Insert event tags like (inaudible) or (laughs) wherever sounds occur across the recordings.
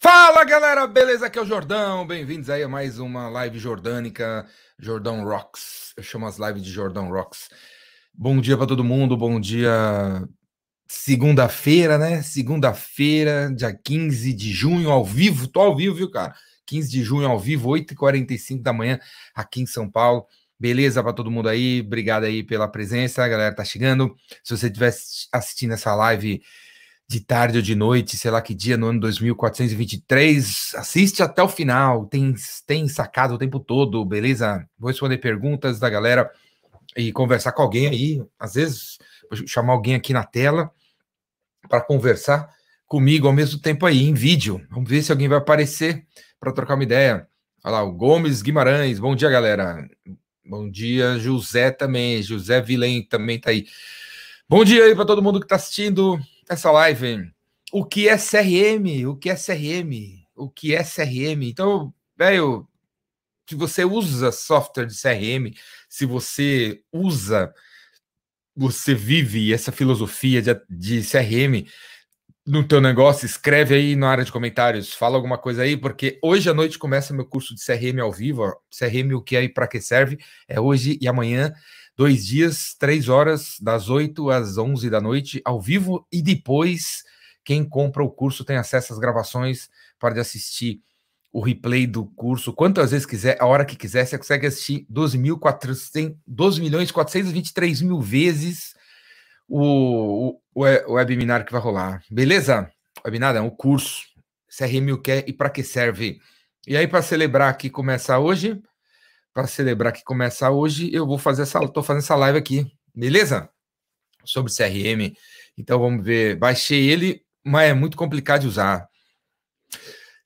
Fala galera, beleza? Aqui é o Jordão, bem-vindos aí a mais uma live jordânica, Jordão Rocks. Eu chamo as lives de Jordão Rocks. Bom dia para todo mundo, bom dia. Segunda-feira, né? Segunda-feira, dia 15 de junho, ao vivo, tô ao vivo, viu, cara? 15 de junho ao vivo, 8h45 da manhã, aqui em São Paulo. Beleza para todo mundo aí, obrigado aí pela presença, a galera tá chegando. Se você estiver assistindo essa live de tarde ou de noite, sei lá que dia, no ano 2423. Assiste até o final, tem, tem sacado o tempo todo, beleza? Vou responder perguntas da galera e conversar com alguém aí. Às vezes, chamar alguém aqui na tela para conversar comigo ao mesmo tempo aí, em vídeo. Vamos ver se alguém vai aparecer para trocar uma ideia. Olha lá, o Gomes Guimarães. Bom dia, galera. Bom dia, José também. José Vilém também tá aí. Bom dia aí para todo mundo que está assistindo essa live. O que é CRM? O que é CRM? O que é CRM? Então, velho, se você usa software de CRM, se você usa, você vive essa filosofia de, de CRM no teu negócio, escreve aí na área de comentários, fala alguma coisa aí, porque hoje à noite começa meu curso de CRM ao vivo, ó, CRM o que é e para que serve, é hoje e amanhã dois dias, três horas, das 8 às 11 da noite, ao vivo, e depois, quem compra o curso tem acesso às gravações para assistir o replay do curso quantas vezes quiser, a hora que quiser, você consegue assistir 12, mil 12 milhões 423 mil vezes o, o, o webinar que vai rolar. Beleza? Webinar não, o curso. CRM o que é e para que serve. E aí, para celebrar que começa hoje, para celebrar que começa hoje, eu vou fazer essa, tô fazendo essa live aqui, beleza? Sobre CRM. Então vamos ver, baixei ele, mas é muito complicado de usar.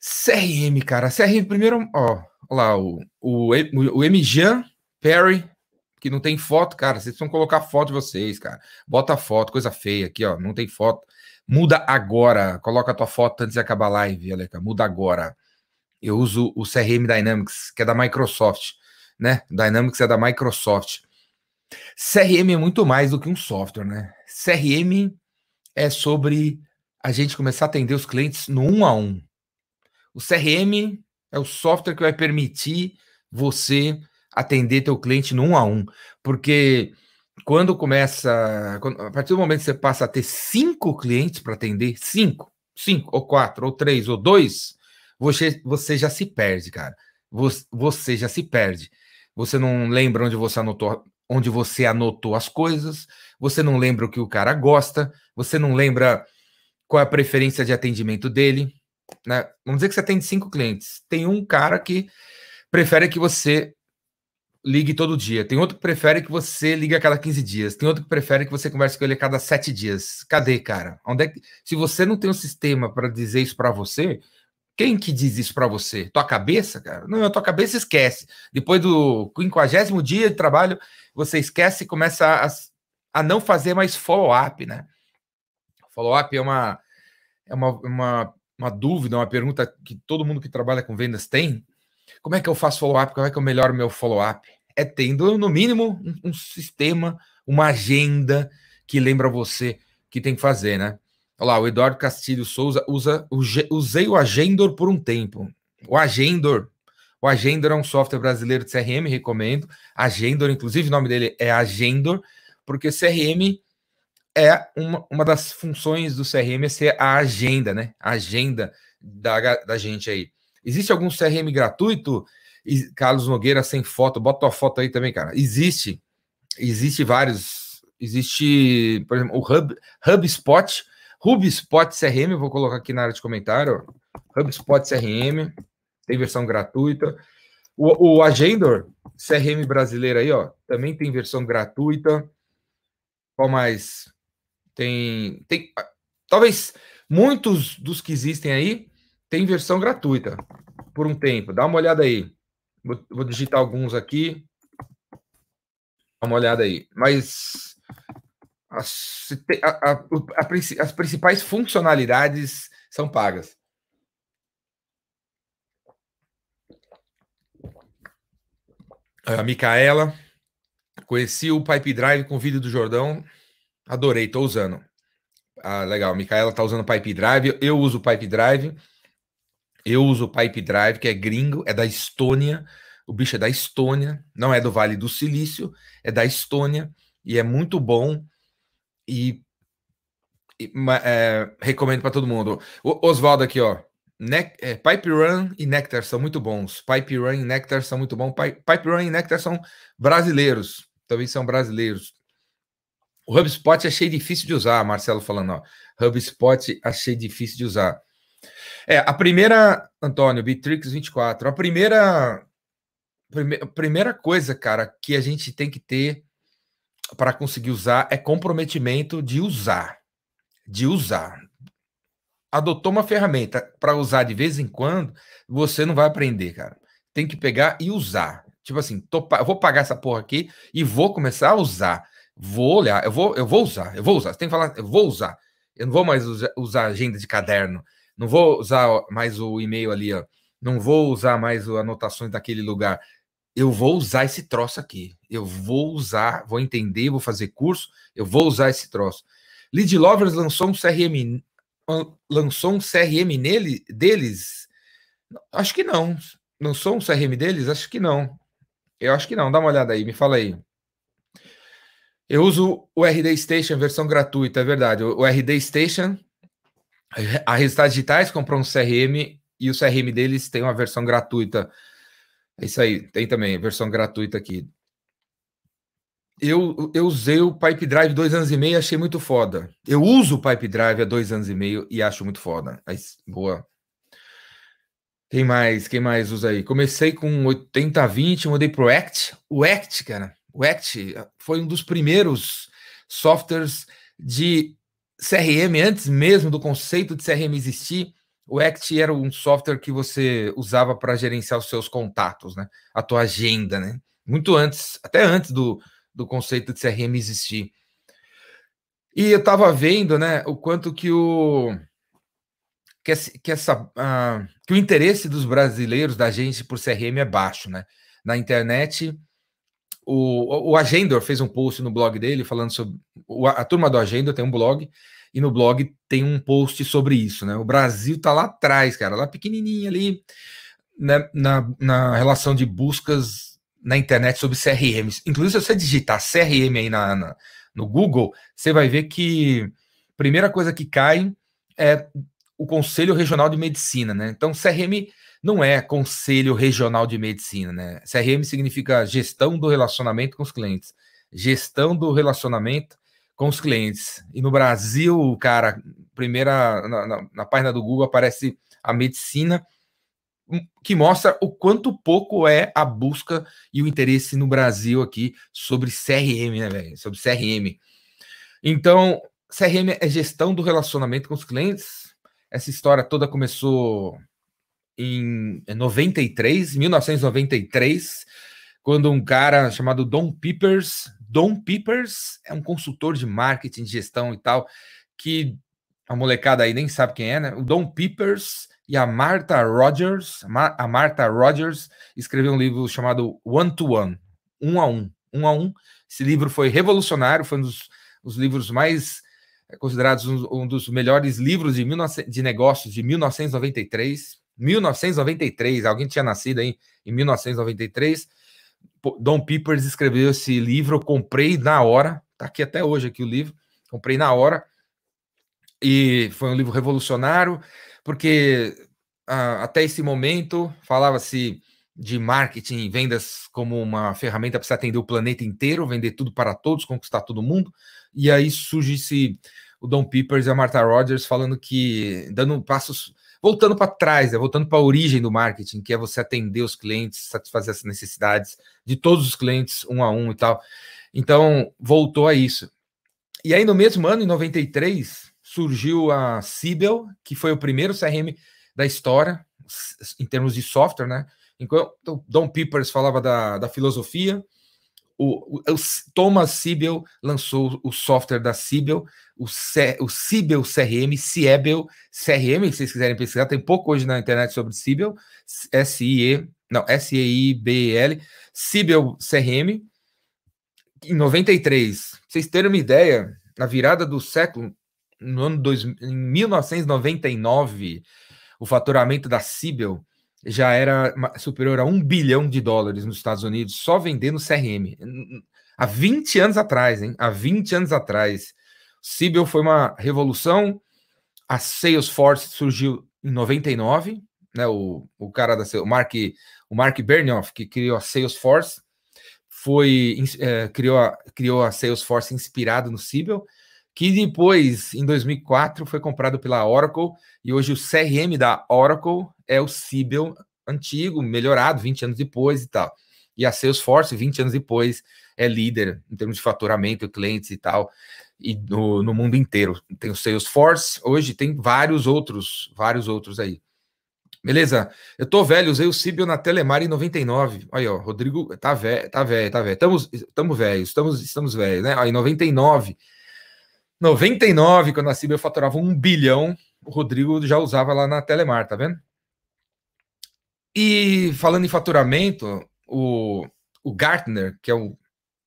CRM, cara, CRM primeiro, ó, lá o o, o Mjan Perry, que não tem foto, cara, vocês precisam colocar foto de vocês, cara. Bota foto, coisa feia aqui, ó, não tem foto. Muda agora, coloca a tua foto antes de acabar a live, Aleca, muda agora. Eu uso o CRM Dynamics, que é da Microsoft né? Dynamics é da Microsoft. CRM é muito mais do que um software, né? CRM é sobre a gente começar a atender os clientes no um a um. O CRM é o software que vai permitir você atender teu cliente no um a um, porque quando começa, a partir do momento que você passa a ter cinco clientes para atender, cinco, cinco ou quatro ou três ou dois, você, você já se perde, cara. Você, você já se perde você não lembra onde você anotou, onde você anotou as coisas, você não lembra o que o cara gosta, você não lembra qual é a preferência de atendimento dele. Né? Vamos dizer que você atende cinco clientes. Tem um cara que prefere que você ligue todo dia. Tem outro que prefere que você ligue a cada 15 dias. Tem outro que prefere que você converse com ele a cada sete dias. Cadê, cara? Onde é que... Se você não tem um sistema para dizer isso para você, quem que diz isso para você? Tua cabeça, cara? Não, tua cabeça esquece. Depois do quinquagésimo dia de trabalho, você esquece e começa a, a não fazer mais follow-up, né? Follow-up é uma, é uma, uma, uma dúvida, uma pergunta que todo mundo que trabalha com vendas tem. Como é que eu faço follow-up? Como é que eu melhoro meu follow-up? É tendo, no mínimo, um, um sistema, uma agenda que lembra você que tem que fazer, né? Olha lá, o Eduardo Castilho Souza usa, usei o Agendor por um tempo. O Agendor, o Agendor é um software brasileiro de CRM, recomendo. Agendor, inclusive o nome dele é Agendor, porque CRM é uma, uma das funções do CRM é ser a agenda, né? A agenda da, da gente aí. Existe algum CRM gratuito? Carlos Nogueira sem foto, bota a foto aí também, cara. Existe, existe vários. Existe, por exemplo, o Hub, HubSpot HubSpot CRM, vou colocar aqui na área de comentário. HubSpot CRM, tem versão gratuita. O, o Agendor CRM brasileiro aí, ó, também tem versão gratuita. Qual mais? Tem, tem, talvez muitos dos que existem aí tem versão gratuita por um tempo. Dá uma olhada aí. Vou, vou digitar alguns aqui. Dá uma olhada aí. Mas as, a, a, a, as principais funcionalidades são pagas. A Micaela, conheci o Pipe Drive com o vídeo do Jordão, adorei, estou usando. Ah, legal, a Micaela está usando Pipe Drive, eu uso Pipe Drive. Eu uso Pipe Drive, que é gringo, é da Estônia. O bicho é da Estônia, não é do Vale do Silício, é da Estônia e é muito bom. E, e é, recomendo para todo mundo. Oswaldo aqui, ó. Ne é, Pipe Run e Nectar são muito bons. Pipe Run e Nectar são muito bons. Pipe, Pipe Run e Nectar são brasileiros. Também são brasileiros. O HubSpot achei difícil de usar, Marcelo falando, ó. HubSpot achei difícil de usar. É, a primeira, Antônio, Bitrix 24, a primeira, prime, primeira coisa, cara, que a gente tem que ter para conseguir usar é comprometimento de usar. De usar. Adotou uma ferramenta para usar de vez em quando, você não vai aprender, cara. Tem que pegar e usar. Tipo assim, tô, vou pagar essa porra aqui e vou começar a usar. Vou olhar, eu vou, eu vou usar, eu vou usar. Você tem que falar, eu vou usar. Eu não vou mais usar, usar agenda de caderno. Não vou usar mais o e-mail ali, ó. Não vou usar mais as anotações daquele lugar. Eu vou usar esse troço aqui. Eu vou usar, vou entender, vou fazer curso, eu vou usar esse troço. Lead Lovers lançou um CRM lançou um CRM nele deles? Acho que não. Lançou um CRM deles? Acho que não. Eu acho que não. Dá uma olhada aí, me fala aí. Eu uso o RD Station, versão gratuita, é verdade. O RD Station, a Resultados Digitais comprou um CRM e o CRM deles tem uma versão gratuita. É isso aí, tem também versão gratuita aqui. Eu, eu usei o Pipe Drive dois anos e meio achei muito foda. Eu uso o Pipe Drive há dois anos e meio e acho muito foda. Mas, boa. Quem mais? Quem mais usa aí? Comecei com 80-20, mudei pro Act. O Act, cara, o Act foi um dos primeiros softwares de CRM, antes mesmo do conceito de CRM existir. O Act era um software que você usava para gerenciar os seus contatos, né? A tua agenda, né? Muito antes, até antes do, do conceito de CRM existir. E eu estava vendo, né, o quanto que o que, que essa uh, que o interesse dos brasileiros da gente por CRM é baixo, né? Na internet, o, o Agendor fez um post no blog dele falando sobre. A turma do Agendor tem um blog, e no blog tem um post sobre isso, né? O Brasil tá lá atrás, cara, lá pequenininho ali, né, na, na relação de buscas na internet sobre CRMs. Inclusive, se você digitar CRM aí na, na no Google, você vai ver que a primeira coisa que cai é o Conselho Regional de Medicina, né? Então, CRM não é Conselho Regional de Medicina, né? CRM significa gestão do relacionamento com os clientes. Gestão do relacionamento com os clientes. E no Brasil, cara, primeira na, na, na página do Google aparece a medicina, que mostra o quanto pouco é a busca e o interesse no Brasil aqui sobre CRM, né, velho? Sobre CRM. Então, CRM é gestão do relacionamento com os clientes. Essa história toda começou em 93, 1993, quando um cara chamado Don Peepers, Don Peepers é um consultor de marketing, de gestão e tal, que a molecada aí nem sabe quem é, né? O Don Peepers e a Martha Rogers, a Martha Rogers escreveu um livro chamado One to One, um a um, um a um. Esse livro foi revolucionário, foi um dos, dos livros mais é, considerados um, um, dos melhores livros de, 19, de negócios de 1993. 1993, alguém tinha nascido aí em 1993. Dom Peepers escreveu esse livro, eu comprei na hora, tá aqui até hoje aqui o livro, comprei na hora. E foi um livro revolucionário, porque ah, até esse momento falava-se de marketing e vendas como uma ferramenta para atender o planeta inteiro, vender tudo para todos, conquistar todo mundo. E aí surge-se o Dom Peepers e a Martha Rogers falando que, dando passos voltando para trás, né, voltando para a origem do marketing, que é você atender os clientes, satisfazer as necessidades de todos os clientes, um a um e tal. Então, voltou a isso. E aí, no mesmo ano, em 93, surgiu a Sibel, que foi o primeiro CRM da história, em termos de software, né? Enquanto o Don Peepers falava da, da filosofia, o, o, Thomas Siebel lançou o software da Siebel, o, C, o Siebel CRM, Siebel CRM, se vocês quiserem pesquisar, tem pouco hoje na internet sobre Siebel, S-I-E, não, S-E-I-B-E-L, Siebel CRM, em 93. vocês terem uma ideia, na virada do século, no ano dois, em 1999, o faturamento da Cibel já era superior a um bilhão de dólares nos Estados Unidos, só vendendo CRM. Há 20 anos atrás, hein? Há 20 anos atrás. Cibel foi uma revolução. A Salesforce surgiu em 99, né? O, o cara da o Mark, o Mark Bernhoff, que criou a Salesforce, foi é, criou, a, criou a Salesforce inspirado no Cibel, que depois, em 2004, foi comprado pela Oracle, e hoje o CRM da Oracle é o Cibel antigo, melhorado, 20 anos depois e tal. E a Salesforce, 20 anos depois, é líder em termos de faturamento, clientes e tal, e no, no mundo inteiro. Tem o Salesforce, hoje tem vários outros, vários outros aí. Beleza? Eu tô velho, usei o Cibel na Telemar em 99. Aí, ó, Rodrigo tá velho, tá velho, tá velho. Estamos, estamos velhos, estamos, estamos velhos, né? Aí, em 99. 99, quando a Cibel faturava um bilhão, o Rodrigo já usava lá na Telemar, tá vendo? E falando em faturamento, o, o Gartner, que é o,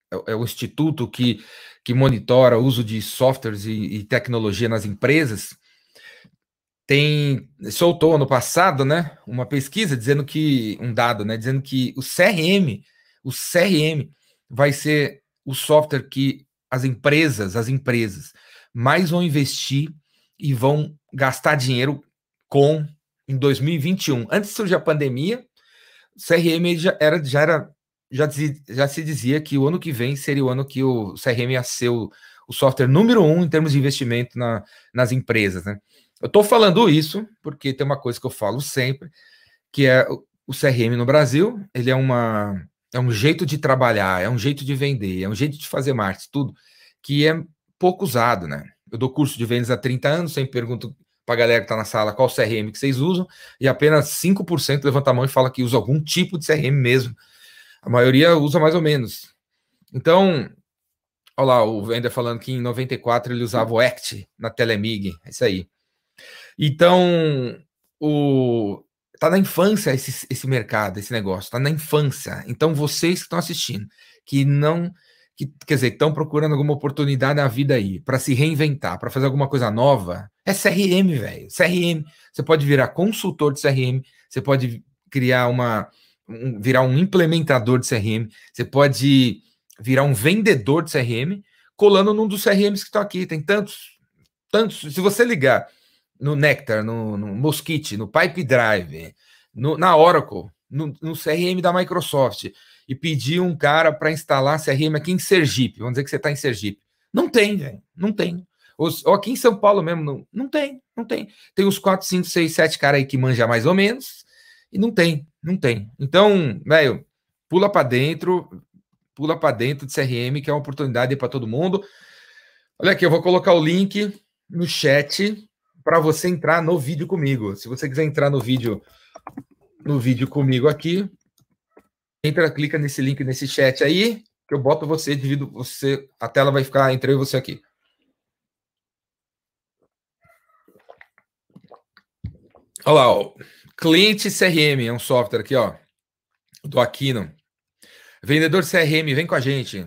é, é o instituto que, que monitora o uso de softwares e, e tecnologia nas empresas, tem soltou ano passado, né, uma pesquisa dizendo que um dado, né, dizendo que o CRM, o CRM vai ser o software que as empresas, as empresas mais vão investir e vão gastar dinheiro com em 2021. Antes de surgir a pandemia, o CRM já era já era já, já se dizia que o ano que vem seria o ano que o CRM ia ser o, o software número um em termos de investimento na, nas empresas, né? Eu estou falando isso porque tem uma coisa que eu falo sempre, que é o CRM no Brasil, ele é uma é um jeito de trabalhar, é um jeito de vender, é um jeito de fazer marketing, tudo que é pouco usado, né? Eu dou curso de vendas há 30 anos, sempre pergunto para a galera que está na sala qual CRM que vocês usam, e apenas 5% levanta a mão e fala que usa algum tipo de CRM mesmo. A maioria usa mais ou menos. Então, olha lá, o Vender falando que em 94 ele usava o Act na Telemig, é isso aí. Então, o tá na infância esse, esse mercado, esse negócio, tá na infância. Então, vocês que estão assistindo, que não, que, quer dizer, estão procurando alguma oportunidade na vida aí, para se reinventar, para fazer alguma coisa nova, é CRM, velho. CRM. Você pode virar consultor de CRM, você pode criar uma, um, virar um implementador de CRM, você pode virar um vendedor de CRM, colando num dos CRMs que estão aqui. Tem tantos, tantos. Se você ligar no Nectar, no, no Mosquite, no Pipe Drive, no, na Oracle, no, no, CRM da Microsoft, e pedir um cara para instalar CRM aqui em Sergipe, vamos dizer que você está em Sergipe. Não tem, velho, não tem. Ou, ou, aqui em São Paulo mesmo, não, não tem, não tem. Tem uns 4, 5, 6, 7 caras aí que manja mais ou menos, e não tem, não tem. Então, velho, pula para dentro, pula para dentro de CRM, que é uma oportunidade para todo mundo. Olha aqui, eu vou colocar o link no chat para você entrar no vídeo comigo. Se você quiser entrar no vídeo no vídeo comigo aqui, entra, clica nesse link nesse chat aí, que eu boto você, divido você, a tela vai ficar entre eu e você aqui. Olha lá, ó. Cliente CRM é um software aqui, ó, do Aquino. Vendedor CRM, vem com a gente.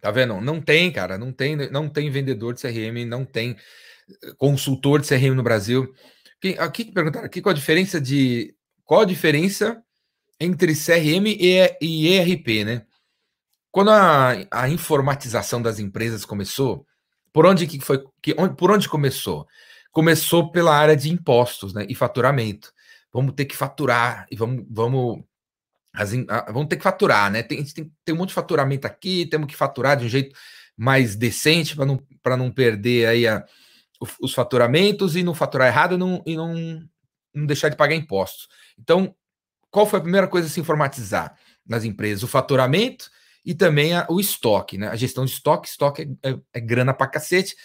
Tá vendo? Não tem, cara, não tem, não tem vendedor de CRM, não tem consultor de CRM no Brasil. Aqui perguntaram aqui qual a diferença de qual a diferença entre CRM e ERP, né? Quando a, a informatização das empresas começou, por onde que foi que por onde começou? Começou pela área de impostos, né, e faturamento. Vamos ter que faturar e vamos vamos as, vamos ter que faturar, né? Tem, tem, tem um monte de faturamento aqui, temos que faturar de um jeito mais decente para não, não perder aí a, os faturamentos e não faturar errado e não, e não, não deixar de pagar impostos. Então, qual foi a primeira coisa a se informatizar nas empresas? O faturamento e também a, o estoque, né? A gestão de estoque, estoque é, é, é grana para cacete.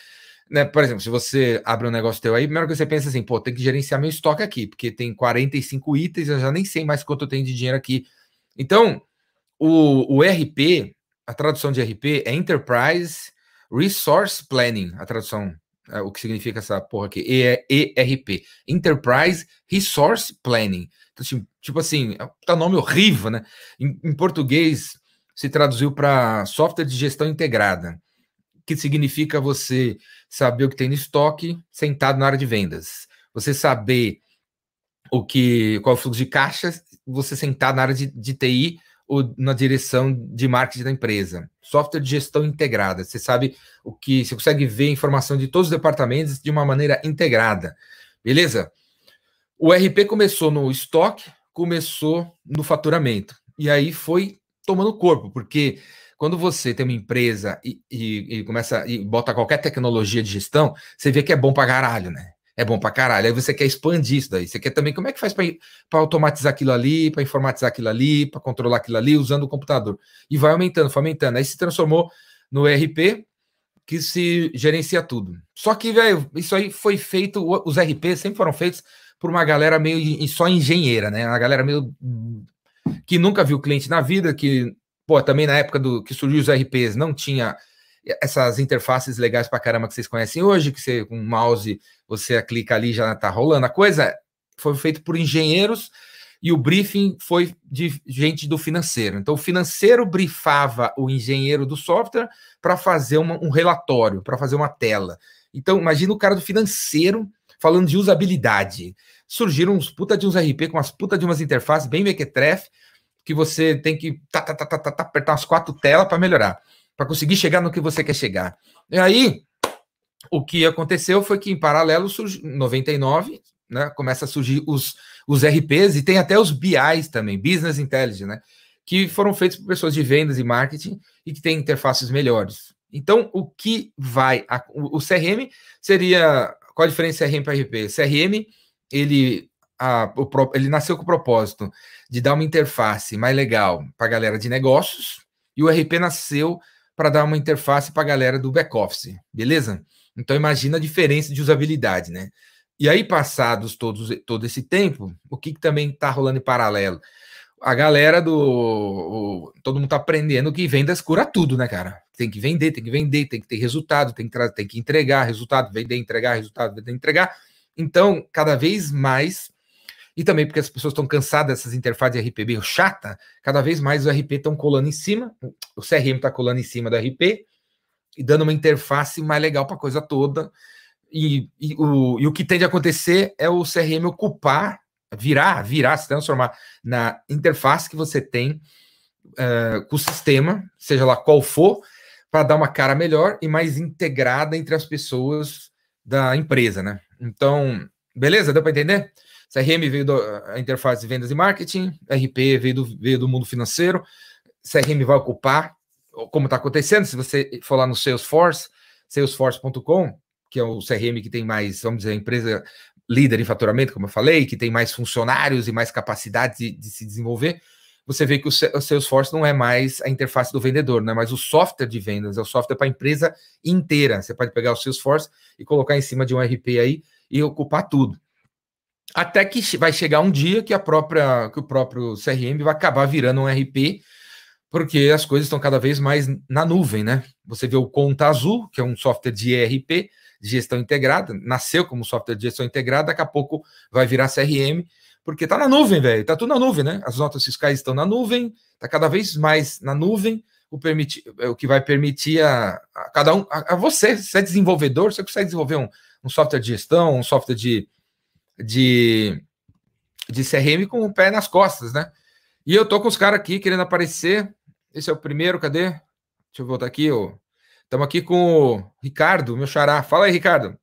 Né? Por exemplo, se você abre um negócio teu aí, a primeira coisa que você pensa assim, pô, tem que gerenciar meu estoque aqui, porque tem 45 itens, eu já nem sei mais quanto eu tenho de dinheiro aqui. Então, o, o RP, a tradução de RP é Enterprise Resource Planning, a tradução é, o que significa essa porra aqui, ERP, Enterprise Resource Planning. Tipo, assim, é tá nome horrível, né? Em, em português se traduziu para software de gestão integrada, que significa você saber o que tem no estoque sentado na área de vendas. Você saber o que qual é o fluxo de caixa, você sentar na área de, de TI ou na direção de marketing da empresa. Software de gestão integrada. Você sabe o que você consegue ver informação de todos os departamentos de uma maneira integrada. Beleza? O RP começou no estoque, começou no faturamento. E aí foi tomando corpo, porque quando você tem uma empresa e, e, e começa e bota qualquer tecnologia de gestão, você vê que é bom para caralho, né? É bom para caralho. Aí você quer expandir isso daí. Você quer também como é que faz para automatizar aquilo ali, para informatizar aquilo ali, para controlar aquilo ali usando o computador. E vai aumentando, foi aumentando. Aí se transformou no ERP que se gerencia tudo. Só que, velho, isso aí foi feito, os RP sempre foram feitos por uma galera meio só engenheira, né? Uma galera meio que nunca viu cliente na vida, que Pô, também na época do que surgiu os RPs, não tinha essas interfaces legais para caramba que vocês conhecem hoje, que você com um mouse você clica ali já tá rolando. A coisa foi feita por engenheiros e o briefing foi de gente do financeiro. Então, o financeiro briefava o engenheiro do software para fazer uma, um relatório, para fazer uma tela. Então, imagina o cara do financeiro falando de usabilidade. Surgiram uns puta de uns RP com umas puta de umas interfaces bem mequetrefe, que você tem que tá, tá, tá, tá, tá, tá apertar as quatro telas para melhorar, para conseguir chegar no que você quer chegar. E aí, o que aconteceu foi que, em paralelo, surgiu, 99, né, começa a surgir os, os RPs e tem até os BIs também, Business Intelligence, né, que foram feitos por pessoas de vendas e marketing e que têm interfaces melhores. Então, o que vai. A, o, o CRM seria. Qual a diferença CRM para RP? CRM, ele a, o, ele nasceu com o propósito de dar uma interface mais legal para a galera de negócios, e o RP nasceu para dar uma interface para a galera do back-office, beleza? Então imagina a diferença de usabilidade, né? E aí, passados todos, todo esse tempo, o que, que também está rolando em paralelo? A galera do. O, todo mundo está aprendendo que vendas cura tudo, né, cara? Tem que vender, tem que vender, tem que ter resultado, tem que, tem que entregar resultado, vender, entregar resultado, vender, entregar. Então, cada vez mais e também porque as pessoas estão cansadas dessas interfaces de RP chata, cada vez mais o RP estão colando em cima, o CRM está colando em cima do RP e dando uma interface mais legal para a coisa toda. E, e, o, e o que tende a acontecer é o CRM ocupar, virar, virar, se transformar na interface que você tem uh, com o sistema, seja lá qual for, para dar uma cara melhor e mais integrada entre as pessoas da empresa, né? Então, beleza? Deu para entender? CRM veio da interface de vendas e marketing, RP veio do, veio do mundo financeiro, CRM vai ocupar, como está acontecendo, se você for lá no Salesforce, salesforce.com, que é o CRM que tem mais, vamos dizer, a empresa líder em faturamento, como eu falei, que tem mais funcionários e mais capacidade de, de se desenvolver, você vê que o Salesforce não é mais a interface do vendedor, não é mais o software de vendas, é o software para a empresa inteira. Você pode pegar o Salesforce e colocar em cima de um RP aí e ocupar tudo. Até que vai chegar um dia que a própria que o próprio CRM vai acabar virando um RP, porque as coisas estão cada vez mais na nuvem, né? Você vê o Conta Azul, que é um software de ERP, de gestão integrada, nasceu como software de gestão integrada, daqui a pouco vai virar CRM, porque tá na nuvem, velho. Tá tudo na nuvem, né? As notas fiscais estão na nuvem, tá cada vez mais na nuvem, o, permiti, o que vai permitir a, a cada um, a, a, você, se é desenvolvedor, você consegue desenvolver um, um software de gestão, um software de de, de CRM com o pé nas costas, né? E eu tô com os caras aqui querendo aparecer. Esse é o primeiro, cadê? Deixa eu voltar aqui. Estamos aqui com o Ricardo, meu xará. Fala aí, Ricardo.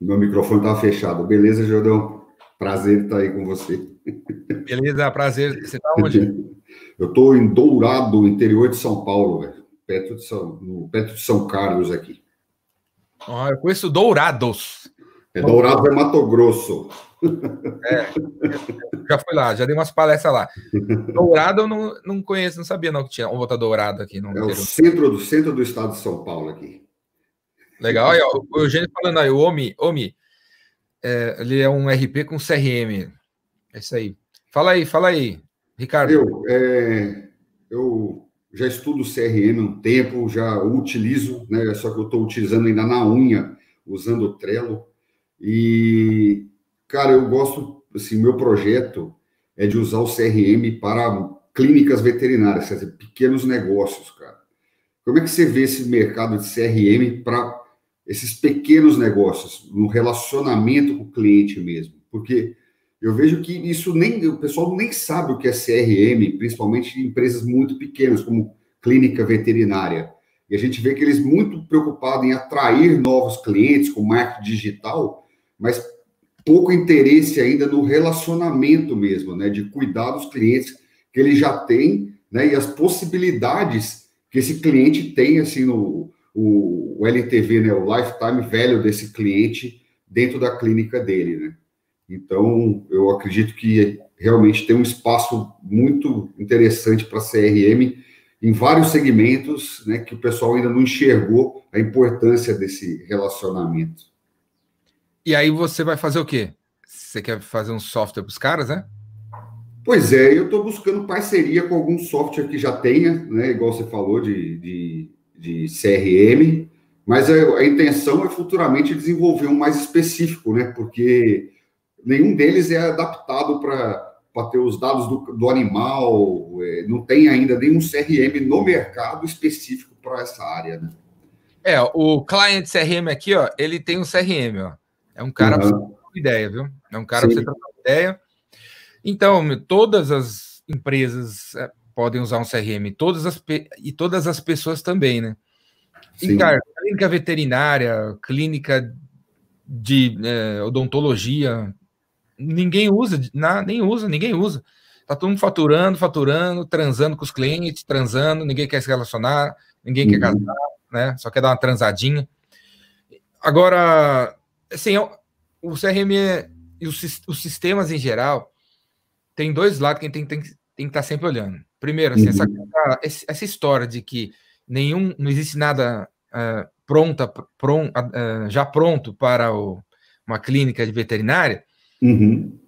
Meu microfone tá fechado. Beleza, Jordão? Prazer estar aí com você. Beleza, prazer. Você tá onde? (laughs) Eu tô em Dourado, interior de São Paulo, velho. Perto de São, perto de São Carlos aqui. Ah, eu conheço Dourados. É, Dourado é Mato Grosso. É, já fui lá, já dei umas palestras lá. Dourado eu não, não conheço, não sabia não que tinha um volta Dourado aqui. No é o centro do, centro do estado de São Paulo aqui. Legal, aí, ó, o Eugênio falando aí, o Omi, Omi é, ele é um RP com CRM. É isso aí. Fala aí, fala aí, Ricardo. Eu, é, eu já estudo CRM há um tempo, já utilizo, né? Só que eu estou utilizando ainda na unha, usando o Trello. E, cara, eu gosto, assim, meu projeto é de usar o CRM para clínicas veterinárias, quer dizer, pequenos negócios, cara. Como é que você vê esse mercado de CRM para esses pequenos negócios, no relacionamento com o cliente mesmo, porque eu vejo que isso nem o pessoal nem sabe o que é CRM, principalmente em empresas muito pequenas, como clínica veterinária. E a gente vê que eles muito preocupados em atrair novos clientes com marketing digital, mas pouco interesse ainda no relacionamento mesmo, né, de cuidar dos clientes que ele já tem, né, e as possibilidades que esse cliente tem, assim, no o, o LTV, né, o lifetime velho desse cliente dentro da clínica dele, né. Então, eu acredito que realmente tem um espaço muito interessante para CRM em vários segmentos, né, que o pessoal ainda não enxergou a importância desse relacionamento. E aí você vai fazer o quê? Você quer fazer um software para os caras, né? Pois é, eu estou buscando parceria com algum software que já tenha, né, igual você falou, de, de, de CRM, mas a, a, intenção é futuramente desenvolver um mais específico, né? Porque nenhum deles é adaptado para ter os dados do, do animal, é, não tem ainda nenhum CRM no mercado específico para essa área. Né? É, o client CRM aqui, ó, ele tem um CRM, ó. É um cara uhum. para você trocar ideia, viu? É um cara para você trocar ideia. Então, todas as empresas é, podem usar um CRM, todas as e todas as pessoas também, né? Sim. E, cara, clínica veterinária, clínica de é, odontologia, ninguém usa, nem usa, ninguém usa. Tá todo mundo faturando, faturando, transando com os clientes, transando, ninguém quer se relacionar, ninguém uhum. quer casar, né? Só quer dar uma transadinha. Agora, assim, é o CRM é, e os, os, sistemas em geral tem dois lados que a gente tem, tem, tem que estar tá sempre olhando. Primeiro, assim, uhum. essa, essa história de que nenhum, não existe nada uh, pronta, pron, uh, já pronto para o, uma clínica de veterinária, Uhum.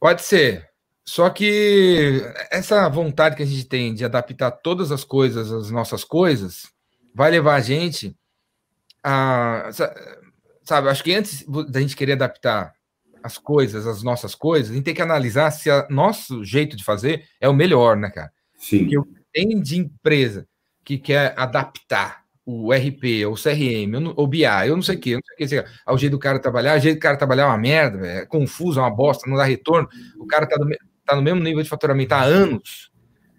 Pode ser. Só que essa vontade que a gente tem de adaptar todas as coisas às nossas coisas vai levar a gente a. Sabe, acho que antes da gente querer adaptar as coisas, as nossas coisas, a gente tem que analisar se o nosso jeito de fazer é o melhor, né, cara? Sim. Que tem de empresa que quer adaptar o RP, o CRM, o BI, eu não sei o que, eu não sei o que, sei, ao jeito do cara trabalhar, o jeito do cara trabalhar é uma merda, é confuso, é uma bosta, não dá retorno, o cara tá, do, tá no mesmo nível de faturamento há anos,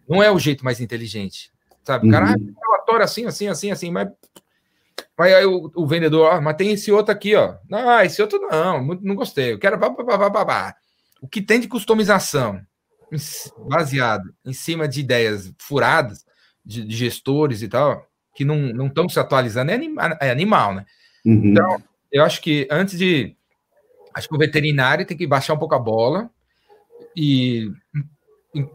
não é o jeito mais inteligente, sabe? O cara, uhum. ah, relatório assim, assim, assim, assim, mas Aí, aí o, o, vendedor, ah, mas tem esse outro aqui, ó. Não, esse outro não, não gostei. Eu quero. O que tem de customização baseado em cima de ideias furadas de, de gestores e tal, que não estão se atualizando é, anima, é animal, né? Uhum. Então, eu acho que antes de. Acho que o veterinário tem que baixar um pouco a bola e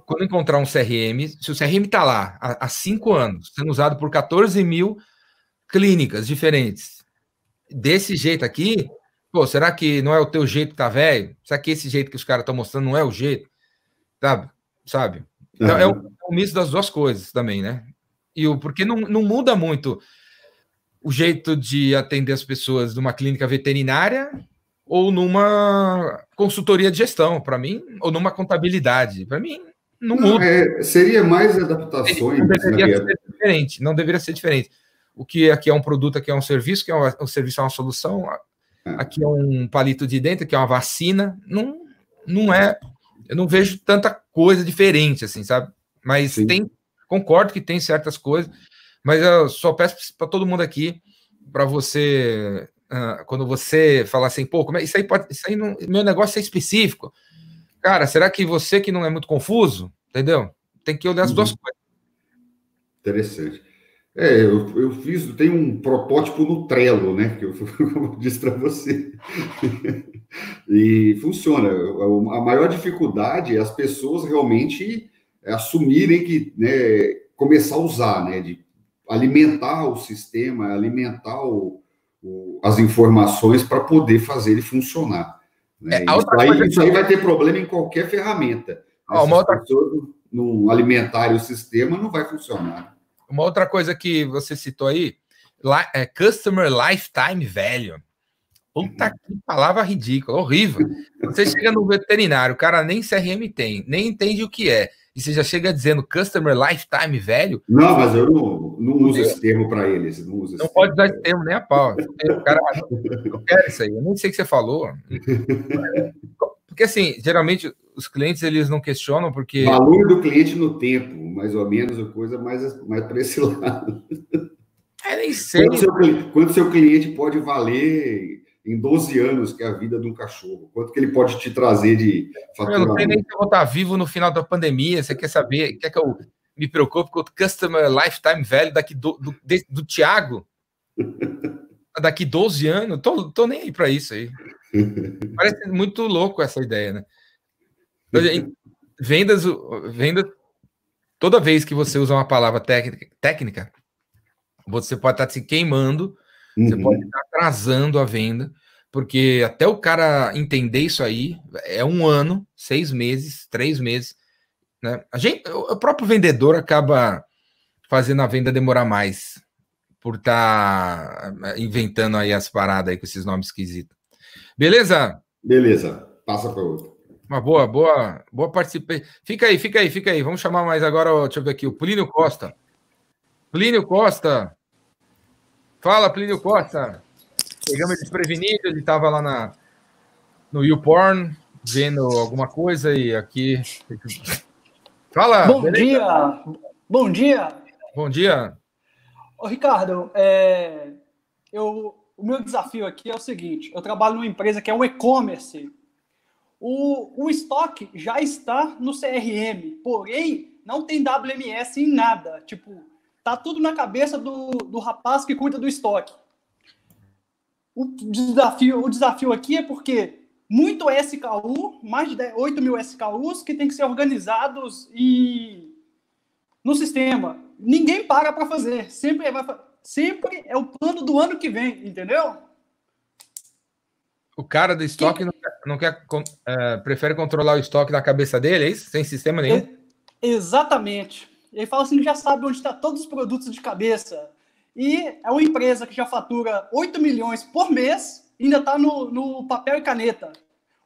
quando encontrar um CRM, se o CRM está lá há, há cinco anos, sendo usado por 14 mil clínicas diferentes, desse jeito aqui, pô, será que não é o teu jeito que tá velho? Será que esse jeito que os caras estão mostrando não é o jeito? Sabe? Sabe? Então, uhum. é, o, é o misto das duas coisas também, né? E o, porque não, não muda muito o jeito de atender as pessoas numa clínica veterinária ou numa consultoria de gestão, para mim, ou numa contabilidade. Para mim, não, não muda. É, seria mais adaptações. Não deveria ser diferente. Não deveria ser diferente. O que aqui é um produto, aqui é um serviço, que é um, um serviço é uma solução, é. aqui é um palito de dentro, que é uma vacina. Não, não é. Eu não vejo tanta coisa diferente, assim, sabe? Mas Sim. tem Concordo que tem certas coisas, mas eu só peço para todo mundo aqui, para você, uh, quando você falar assim, pô, como é, isso aí pode, isso aí não, meu negócio é específico. Cara, será que você que não é muito confuso, entendeu? Tem que olhar as uhum. duas coisas. Interessante. É, eu, eu fiz, tem um protótipo no Trello, né? Que eu, (laughs) como eu disse para você. e funciona. A maior dificuldade é as pessoas realmente assumirem que, né, começar a usar, né, de alimentar o sistema, alimentar o, o, as informações para poder fazer ele funcionar. Né? É, isso, aí, isso, aí, vai ter problema em qualquer ferramenta. Uma outra... não alimentarem o sistema, não vai funcionar. Uma outra coisa que você citou aí, é Customer Lifetime Value. Puta uhum. que palavra ridícula, horrível. Você chega no veterinário, o cara nem CRM tem, nem entende o que é e você já chega dizendo Customer Lifetime Value. Não, mas eu não, não uso esse termo para eles. Não, uso não pode usar esse termo nem a pau. (laughs) O cara, eu quero isso aí, eu nem sei o que você falou. (laughs) Porque assim, geralmente os clientes eles não questionam porque. Valor do cliente no tempo, mais ou menos, a coisa mais, mais para esse (laughs) lado. É, nem sei. Quanto seu, quanto seu cliente pode valer em 12 anos, que é a vida de um cachorro? Quanto que ele pode te trazer de faturamento? Eu não sei nem se eu vou estar vivo no final da pandemia. Você quer saber? Quer que eu me preocupe com o Customer Lifetime Value daqui do, do, do, do Thiago? (laughs) daqui 12 anos? Tô, tô nem aí para isso aí. Parece muito louco essa ideia, né? (laughs) Vendas, vendas, toda vez que você usa uma palavra técnica, você pode estar se queimando Uhum. Você pode estar atrasando a venda, porque até o cara entender isso aí é um ano, seis meses, três meses. Né? A gente, o próprio vendedor acaba fazendo a venda demorar mais por estar tá inventando aí as paradas aí com esses nomes esquisitos. Beleza? Beleza. Passa para outro. Uma boa, boa, boa participação. Fica aí, fica aí, fica aí. Vamos chamar mais agora, deixa eu ver aqui, o Plínio Costa. Plínio Costa, Fala, Plínio Costa. Pegamos desprevenido, ele estava lá na, no YouPorn, vendo alguma coisa e aqui. Fala! Bom beleza? dia! Bom dia! Bom dia! Ô, Ricardo, é, eu, o meu desafio aqui é o seguinte: eu trabalho numa empresa que é um e-commerce. O, o estoque já está no CRM, porém não tem WMS em nada. Tipo, Tá tudo na cabeça do, do rapaz que cuida do estoque. O desafio, o desafio aqui é porque muito SKU, mais de 8 mil SKUs que tem que ser organizados e no sistema. Ninguém para para fazer. Sempre, vai, sempre é o plano do ano que vem, entendeu? O cara do estoque que... não quer, não quer é, prefere controlar o estoque na cabeça dele, é isso? Sem sistema nenhum? É, exatamente. Ele fala assim já sabe onde está todos os produtos de cabeça. E é uma empresa que já fatura 8 milhões por mês e ainda está no, no papel e caneta.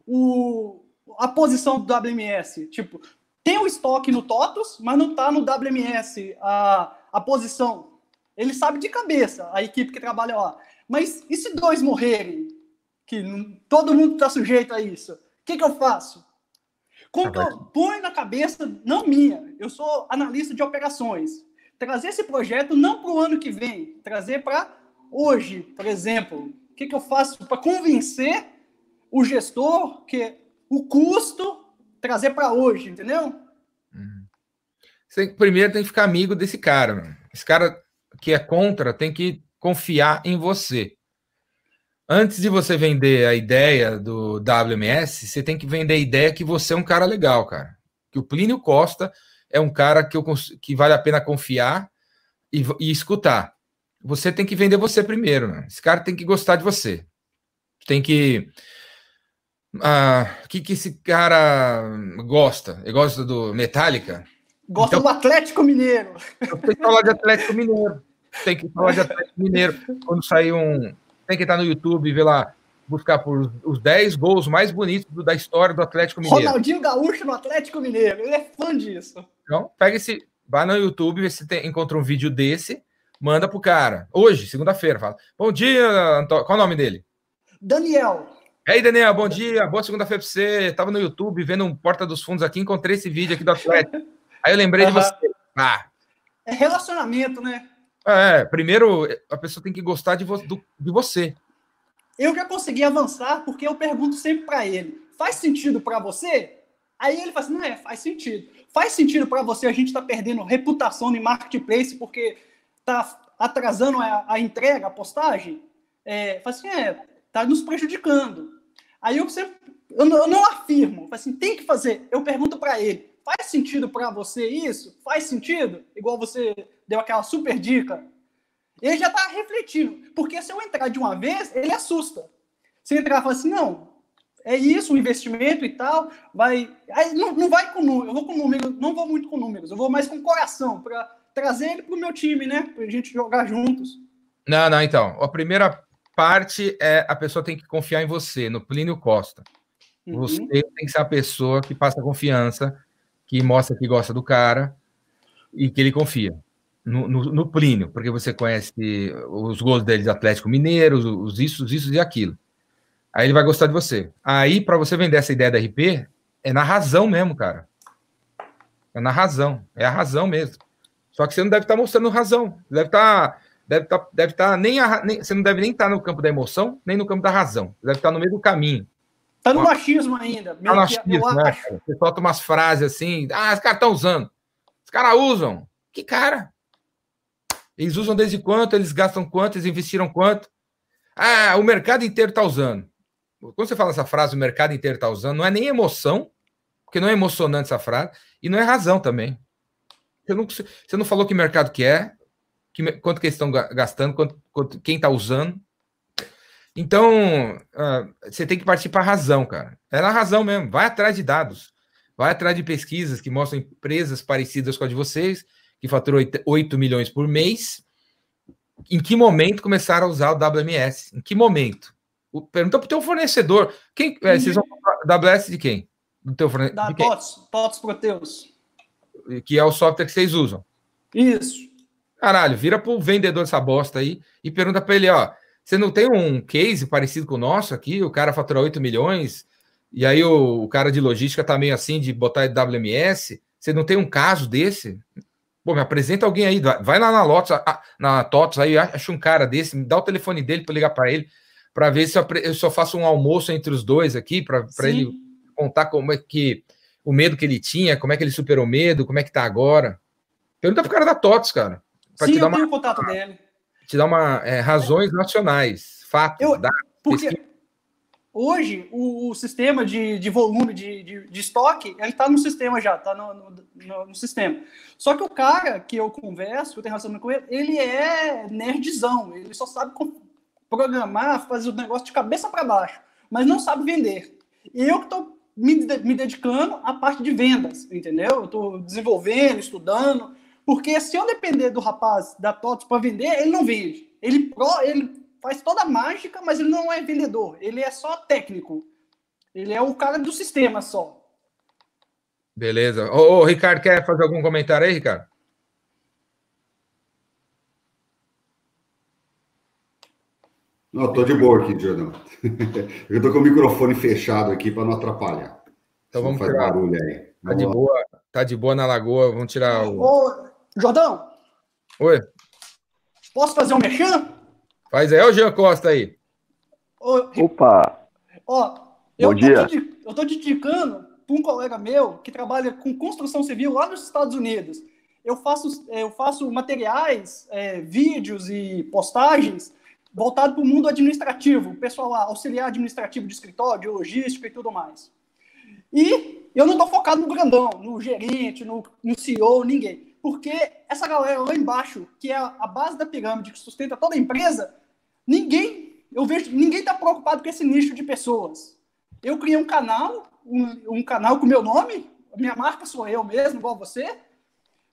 O, a posição do WMS, tipo, tem o estoque no TOTUS, mas não está no WMS a, a posição. Ele sabe de cabeça, a equipe que trabalha lá. Mas e se dois morrerem? Que não, todo mundo está sujeito a isso. O que, que eu faço? Como que eu ponho na cabeça, não minha, eu sou analista de operações, trazer esse projeto não para o ano que vem, trazer para hoje, por exemplo. O que, que eu faço para convencer o gestor que o custo trazer para hoje, entendeu? Uhum. Você, primeiro tem que ficar amigo desse cara. Mano. Esse cara que é contra tem que confiar em você antes de você vender a ideia do WMS, você tem que vender a ideia que você é um cara legal, cara. Que o Plínio Costa é um cara que, eu, que vale a pena confiar e, e escutar. Você tem que vender você primeiro. Né? Esse cara tem que gostar de você. Tem que. Ah, o que, que esse cara gosta? Ele gosta do Metallica? Gosta então, do Atlético Mineiro. Tem que falar de Atlético Mineiro. Tem que falar de Atlético Mineiro. Quando sair um, tem que estar no YouTube e ver lá, buscar por os 10 gols mais bonitos da história do Atlético Mineiro. Ronaldinho Gaúcho no Atlético Mineiro, ele é fã disso. Então, pega esse, vai no YouTube, vê se tem, encontra um vídeo desse, manda pro cara. Hoje, segunda-feira, fala. Bom dia, Antônio. Qual é o nome dele? Daniel. E aí, Daniel, bom dia, boa segunda-feira pra você. Tava no YouTube vendo um Porta dos Fundos aqui, encontrei esse vídeo aqui do Atlético. (laughs) aí eu lembrei uhum. de você. Ah. É relacionamento, né? É, primeiro a pessoa tem que gostar de, vo do, de você. Eu já consegui avançar porque eu pergunto sempre para ele: faz sentido para você? Aí ele fala assim: não é, faz sentido. Faz sentido para você a gente tá perdendo reputação no marketplace porque tá atrasando a, a entrega, a postagem? É, fala assim: é, tá nos prejudicando. Aí eu sempre, eu não, eu não afirmo, falo assim: tem que fazer. Eu pergunto para ele: faz sentido para você isso? Faz sentido? Igual você deu aquela super dica. Ele já está refletindo. Porque se eu entrar de uma vez, ele assusta. Se entrar e falar assim, não, é isso, o investimento e tal, vai. Aí não, não vai com números, eu vou com números, não vou muito com números, eu vou mais com coração, para trazer ele para o meu time, né? Para a gente jogar juntos. Não, não, então. A primeira parte é a pessoa tem que confiar em você, no Plínio Costa. Uhum. Você tem que ser a pessoa que passa confiança que mostra que gosta do cara e que ele confia. No, no, no Plínio, porque você conhece os gols dele de Atlético Mineiro, os, os isso, os isso e aquilo. Aí ele vai gostar de você. Aí, para você vender essa ideia da RP, é na razão mesmo, cara. É na razão. É a razão mesmo. Só que você não deve estar tá mostrando razão. Deve estar. Tá, deve estar. Tá, deve estar nem, a, nem, Você não deve nem estar no campo da emoção, nem no campo da razão. Deve estar no meio do caminho. Tá no machismo ainda. Tá no machismo, né? Você solta umas frases assim. Ah, os caras estão usando. Os caras usam. Que cara? Eles usam desde quanto? Eles gastam quanto? Eles investiram quanto? Ah, o mercado inteiro está usando. Quando você fala essa frase, o mercado inteiro está usando, não é nem emoção, porque não é emocionante essa frase, e não é razão também. Você não, você não falou que mercado que é, que, quanto que eles estão gastando, quanto, quanto quem está usando. Então, uh, você tem que partir para a razão, cara. É na razão mesmo. Vai atrás de dados. Vai atrás de pesquisas que mostram empresas parecidas com a de vocês, que faturam 8 milhões por mês. Em que momento começaram a usar o WMS? Em que momento? Pergunta para o teu fornecedor. Quem, é, vocês vão WS de quem? Do teu fornecedor? Da TOTS, TOTS Proteus. Que é o software que vocês usam. Isso. Caralho, vira para o vendedor dessa bosta aí e pergunta para ele, ó, você não tem um case parecido com o nosso aqui? O cara fatura 8 milhões e aí o, o cara de logística tá meio assim de botar WMS. Você não tem um caso desse? Pô, me apresenta alguém aí, vai lá na Lotus, na TOTS aí, acha um cara desse, me dá o telefone dele para ligar para ele para ver se eu, só faço um almoço entre os dois aqui, para ele contar como é que o medo que ele tinha, como é que ele superou o medo, como é que tá agora. Pergunta pro cara da TOTS, cara. Sim, te dar eu uma, tenho o contato dele. Te dar uma é, razões nacionais, fatos, eu, dados. Porque hoje o, o, sistema de, de volume de, de, de estoque, ele está no sistema já, está no, no, no, sistema. Só que o cara que eu converso, que eu tenho relacionamento com ele, ele é nerdzão, ele só sabe programar, fazer o negócio de cabeça para baixo, mas não sabe vender. E eu que estou me, me dedicando à parte de vendas, entendeu? Eu estou desenvolvendo, estudando, porque se eu depender do rapaz da TOTS para vender, ele não vende. Ele, ele faz toda a mágica, mas ele não é vendedor. Ele é só técnico. Ele é o cara do sistema só. Beleza. Ô, ô Ricardo, quer fazer algum comentário aí, Ricardo? Não, estou de boa aqui, Jordão. (laughs) Eu estou com o microfone fechado aqui para não atrapalhar. Então vamos fazer tirar. barulho aí. Tá de boa, tá de boa na lagoa. Vamos tirar o. Ô, Jordão. Oi. Posso fazer um mexão? Faz aí, o Jean Costa aí. Ô, Opa. Ó, Bom eu dia. Tô, eu tô dedicando para um colega meu que trabalha com construção civil lá nos Estados Unidos. Eu faço, eu faço materiais, é, vídeos e postagens voltado para o mundo administrativo, pessoal lá, auxiliar administrativo de escritório, de logística e tudo mais. E eu não estou focado no grandão, no gerente, no, no CEO, ninguém. Porque essa galera lá embaixo, que é a base da pirâmide que sustenta toda a empresa, ninguém, eu vejo, ninguém está preocupado com esse nicho de pessoas. Eu criei um canal, um, um canal com meu nome, minha marca sou eu mesmo, igual você,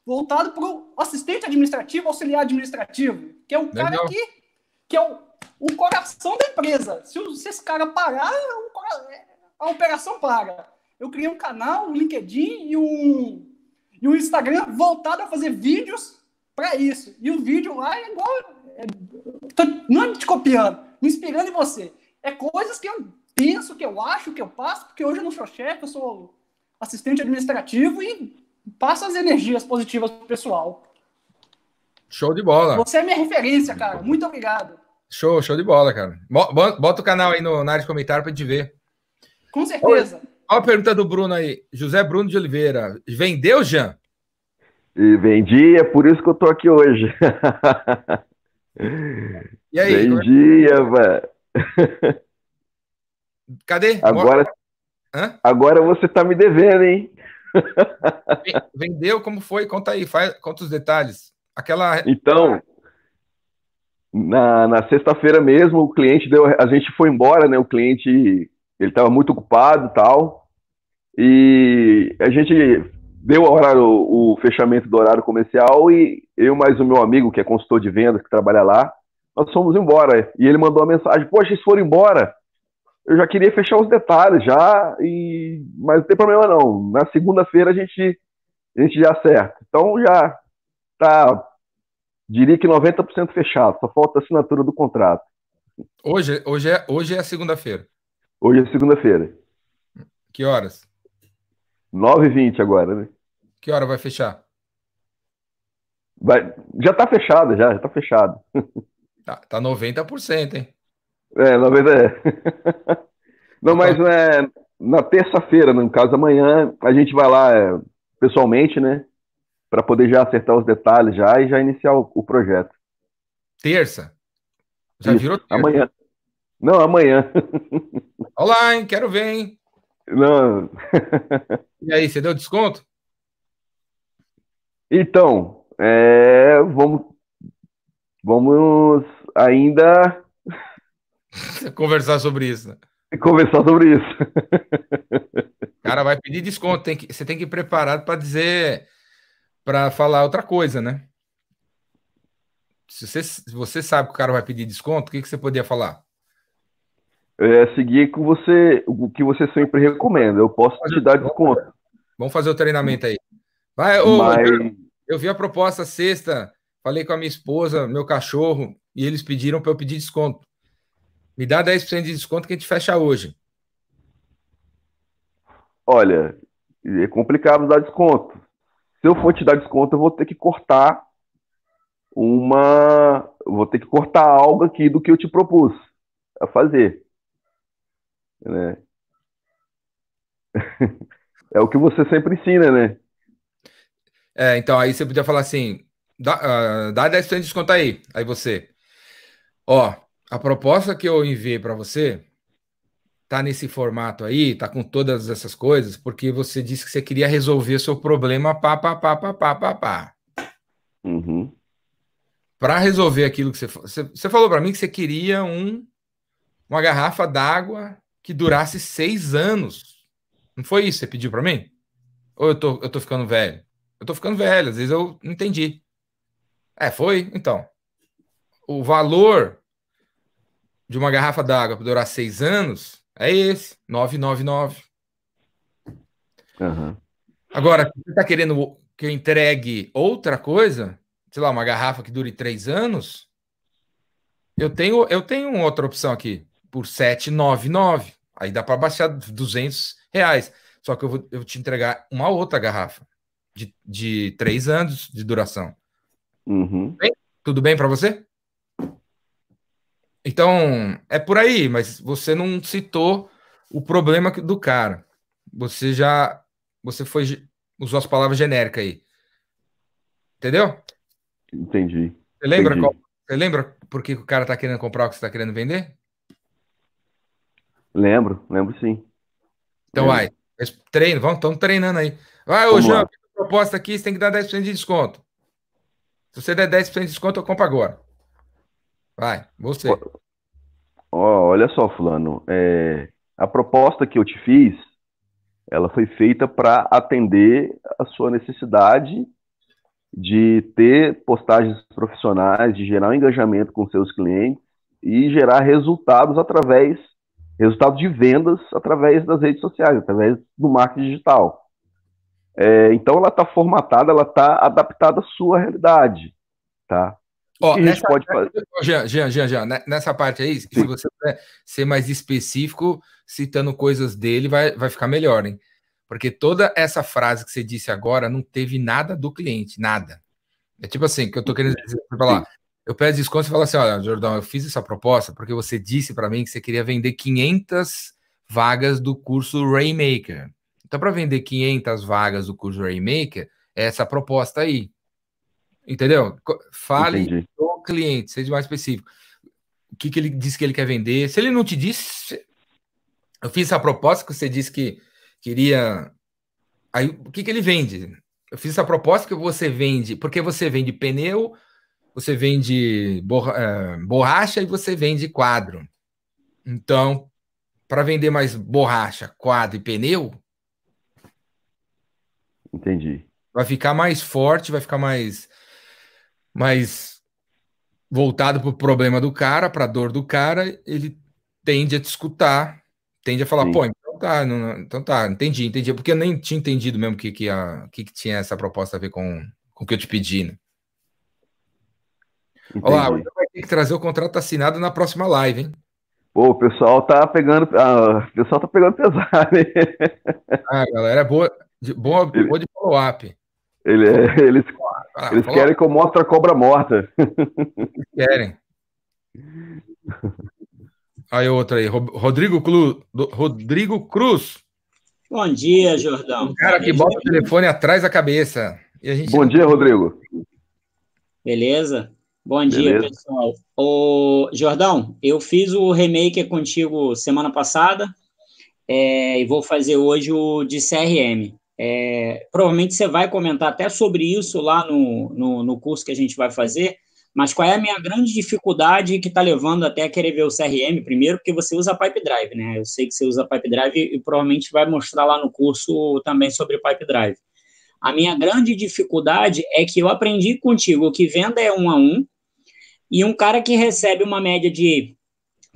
voltado para o assistente administrativo, auxiliar administrativo, que é o cara Legal. que que é o, o coração da empresa. Se, se esse cara parar, a operação para. Eu criei um canal, um LinkedIn e um, e um Instagram voltado a fazer vídeos para isso. E o vídeo lá é igual. É, tô, não é te copiando, me inspirando em você. É coisas que eu penso, que eu acho, que eu passo, porque hoje eu não sou chefe, eu sou assistente administrativo e passo as energias positivas pro pessoal. Show de bola. Você é minha referência, cara. Muito obrigado. Show, show de bola, cara. Bota o canal aí no, na área de comentário para gente ver. Com certeza. Olha a pergunta do Bruno aí. José Bruno de Oliveira. Vendeu, Jean? E vendi, é por isso que eu tô aqui hoje. (laughs) E aí? Vendia, é velho. (laughs) Cadê? Agora, Hã? agora você tá me devendo, hein? (laughs) Vendeu? Como foi? Conta aí, faz, conta os detalhes. Aquela. Então, na, na sexta-feira mesmo, o cliente deu, a gente foi embora, né? O cliente ele estava muito ocupado, tal, e a gente deu o, horário, o fechamento do horário comercial e eu mais o meu amigo que é consultor de vendas que trabalha lá, nós fomos embora. E ele mandou uma mensagem: Poxa, eles foram embora. Eu já queria fechar os detalhes já, e mas não tem problema não. Na segunda-feira a gente a gente já acerta. Então já tá, diria que 90% fechado, só falta a assinatura do contrato. Hoje, hoje é, hoje é segunda-feira. Hoje é segunda-feira. Que horas? 9h20 agora, né? Que hora vai fechar? Vai, já tá fechado, já, já tá fechado. Tá, tá 90%, hein? É, 90%. É. (laughs) Não, mas é, na terça-feira, no caso amanhã, a gente vai lá é, pessoalmente, né? Para poder já acertar os detalhes já e já iniciar o, o projeto. Terça? Já Isso, virou terça. Amanhã. Não, amanhã. (laughs) Olá, hein? Quero ver, hein? Não. (laughs) E aí, você deu desconto? Então, é, vamos, vamos ainda (laughs) Conversar sobre isso. né? conversar sobre isso. Cara vai pedir desconto. Tem que, você tem que ir preparado para dizer, para falar outra coisa, né? Se você, se você sabe que o cara vai pedir desconto, o que, que você podia falar? É, seguir com você, o que você sempre recomenda. Eu posso te dar desconto, Vamos fazer o treinamento aí. Vai, ô, mas eu vi a proposta sexta, falei com a minha esposa, meu cachorro, e eles pediram para eu pedir desconto. Me dá 10% de desconto que a gente fecha hoje. olha, é complicado dar desconto. Se eu for te dar desconto, eu vou ter que cortar uma, eu vou ter que cortar algo aqui do que eu te propus a fazer, né? (laughs) É o que você sempre ensina, né? É, então aí você podia falar assim: dá, ah, dá 10% de desconto aí. Aí você, ó, a proposta que eu enviei para você tá nesse formato aí, tá com todas essas coisas, porque você disse que você queria resolver seu problema, pá, pá, pá, pá, pá, pá, pá. Uhum. Para resolver aquilo que você, você, você falou para mim que você queria um, uma garrafa d'água que durasse seis anos. Não foi isso que você pediu para mim? Ou eu tô, eu tô ficando velho? Eu tô ficando velho, às vezes eu não entendi. É, foi? Então. O valor de uma garrafa d'água para durar seis anos é esse, 999. Aham. Agora, se você está querendo que eu entregue outra coisa, sei lá, uma garrafa que dure três anos, eu tenho, eu tenho uma outra opção aqui, por 799. Aí dá para baixar 200 reais. Só que eu vou, eu vou te entregar uma outra garrafa de, de três anos de duração. Uhum. Tudo bem para você? Então, é por aí, mas você não citou o problema do cara. Você já. Você foi. Usou as palavras genéricas aí. Entendeu? Entendi. Você lembra, Entendi. qual- você lembra por que o cara tá querendo comprar o que você tá querendo vender? Lembro, lembro sim. Então Lembro. vai. Treino, vamos, estamos treinando aí. Vai, ô Jean, proposta aqui, você tem que dar 10% de desconto. Se você der 10% de desconto, eu compro agora. Vai, você. Ó, olha só, fulano, é, a proposta que eu te fiz, ela foi feita para atender a sua necessidade de ter postagens profissionais, de gerar um engajamento com seus clientes e gerar resultados através, resultados de vendas através das redes sociais, através do marketing digital. É, então ela está formatada, ela está adaptada à sua realidade, tá? Ó, nessa, pode fazer? Jean, Jean, Jean, Jean, ne- nessa parte aí, se Sim. você puder ser mais específico, citando coisas dele, vai, vai ficar melhor, hein? Porque toda essa frase que você disse agora não teve nada do cliente, nada. É tipo assim, que eu tô querendo dizer, você falar, eu peço desconto e falo assim, olha, Jordão, eu fiz essa proposta porque você disse para mim que você queria vender 500 vagas do curso Rainmaker. Então, para vender 500 vagas do curso Rainmaker, é essa proposta aí. Entendeu? Fale Entendi. do cliente, seja mais específico. O que, que ele disse que ele quer vender? Se ele não te disse, eu fiz essa proposta que você disse que queria. Aí, o que, que ele vende? Eu fiz essa proposta que você vende, porque você vende pneu, você vende borra- eh, borracha e você vende quadro. Então, para vender mais borracha, quadro e pneu, Entendi. vai ficar mais forte, vai ficar mais, mais voltado para o problema do cara, para a dor do cara, ele tende a te escutar, tende a falar, Sim. pô, então tá, não, então tá, entendi, entendi. Porque eu nem tinha entendido mesmo que, que, a, que, que tinha essa proposta a ver com, com o que eu te pedi, né? Olha lá, vai ter que trazer o contrato assinado na próxima live, hein? Pô, o pessoal tá pegando. Ah, o pessoal tá pegando pesado, hein? Ah, galera, é boa, de, boa, boa de follow-up. Ele, é, eles ah, eles querem que eu mostre a cobra morta. Querem. Aí outra aí, Rodrigo, Clu, Rodrigo Cruz. Bom dia, Jordão. O cara que bota o telefone atrás da cabeça. Bom dia, Rodrigo. Beleza? Bom dia, Beleza. pessoal. Ô, Jordão, eu fiz o remake contigo semana passada é, e vou fazer hoje o de CRM. É, provavelmente você vai comentar até sobre isso lá no, no, no, curso que a gente vai fazer, mas qual é a minha grande dificuldade que está levando até a querer ver o CRM primeiro, porque você usa Pipe Drive, né? Eu sei que você usa Pipe Drive e provavelmente vai mostrar lá no curso também sobre Pipe Drive. A minha grande dificuldade é que eu aprendi contigo que venda é um a um, e um cara que recebe uma média de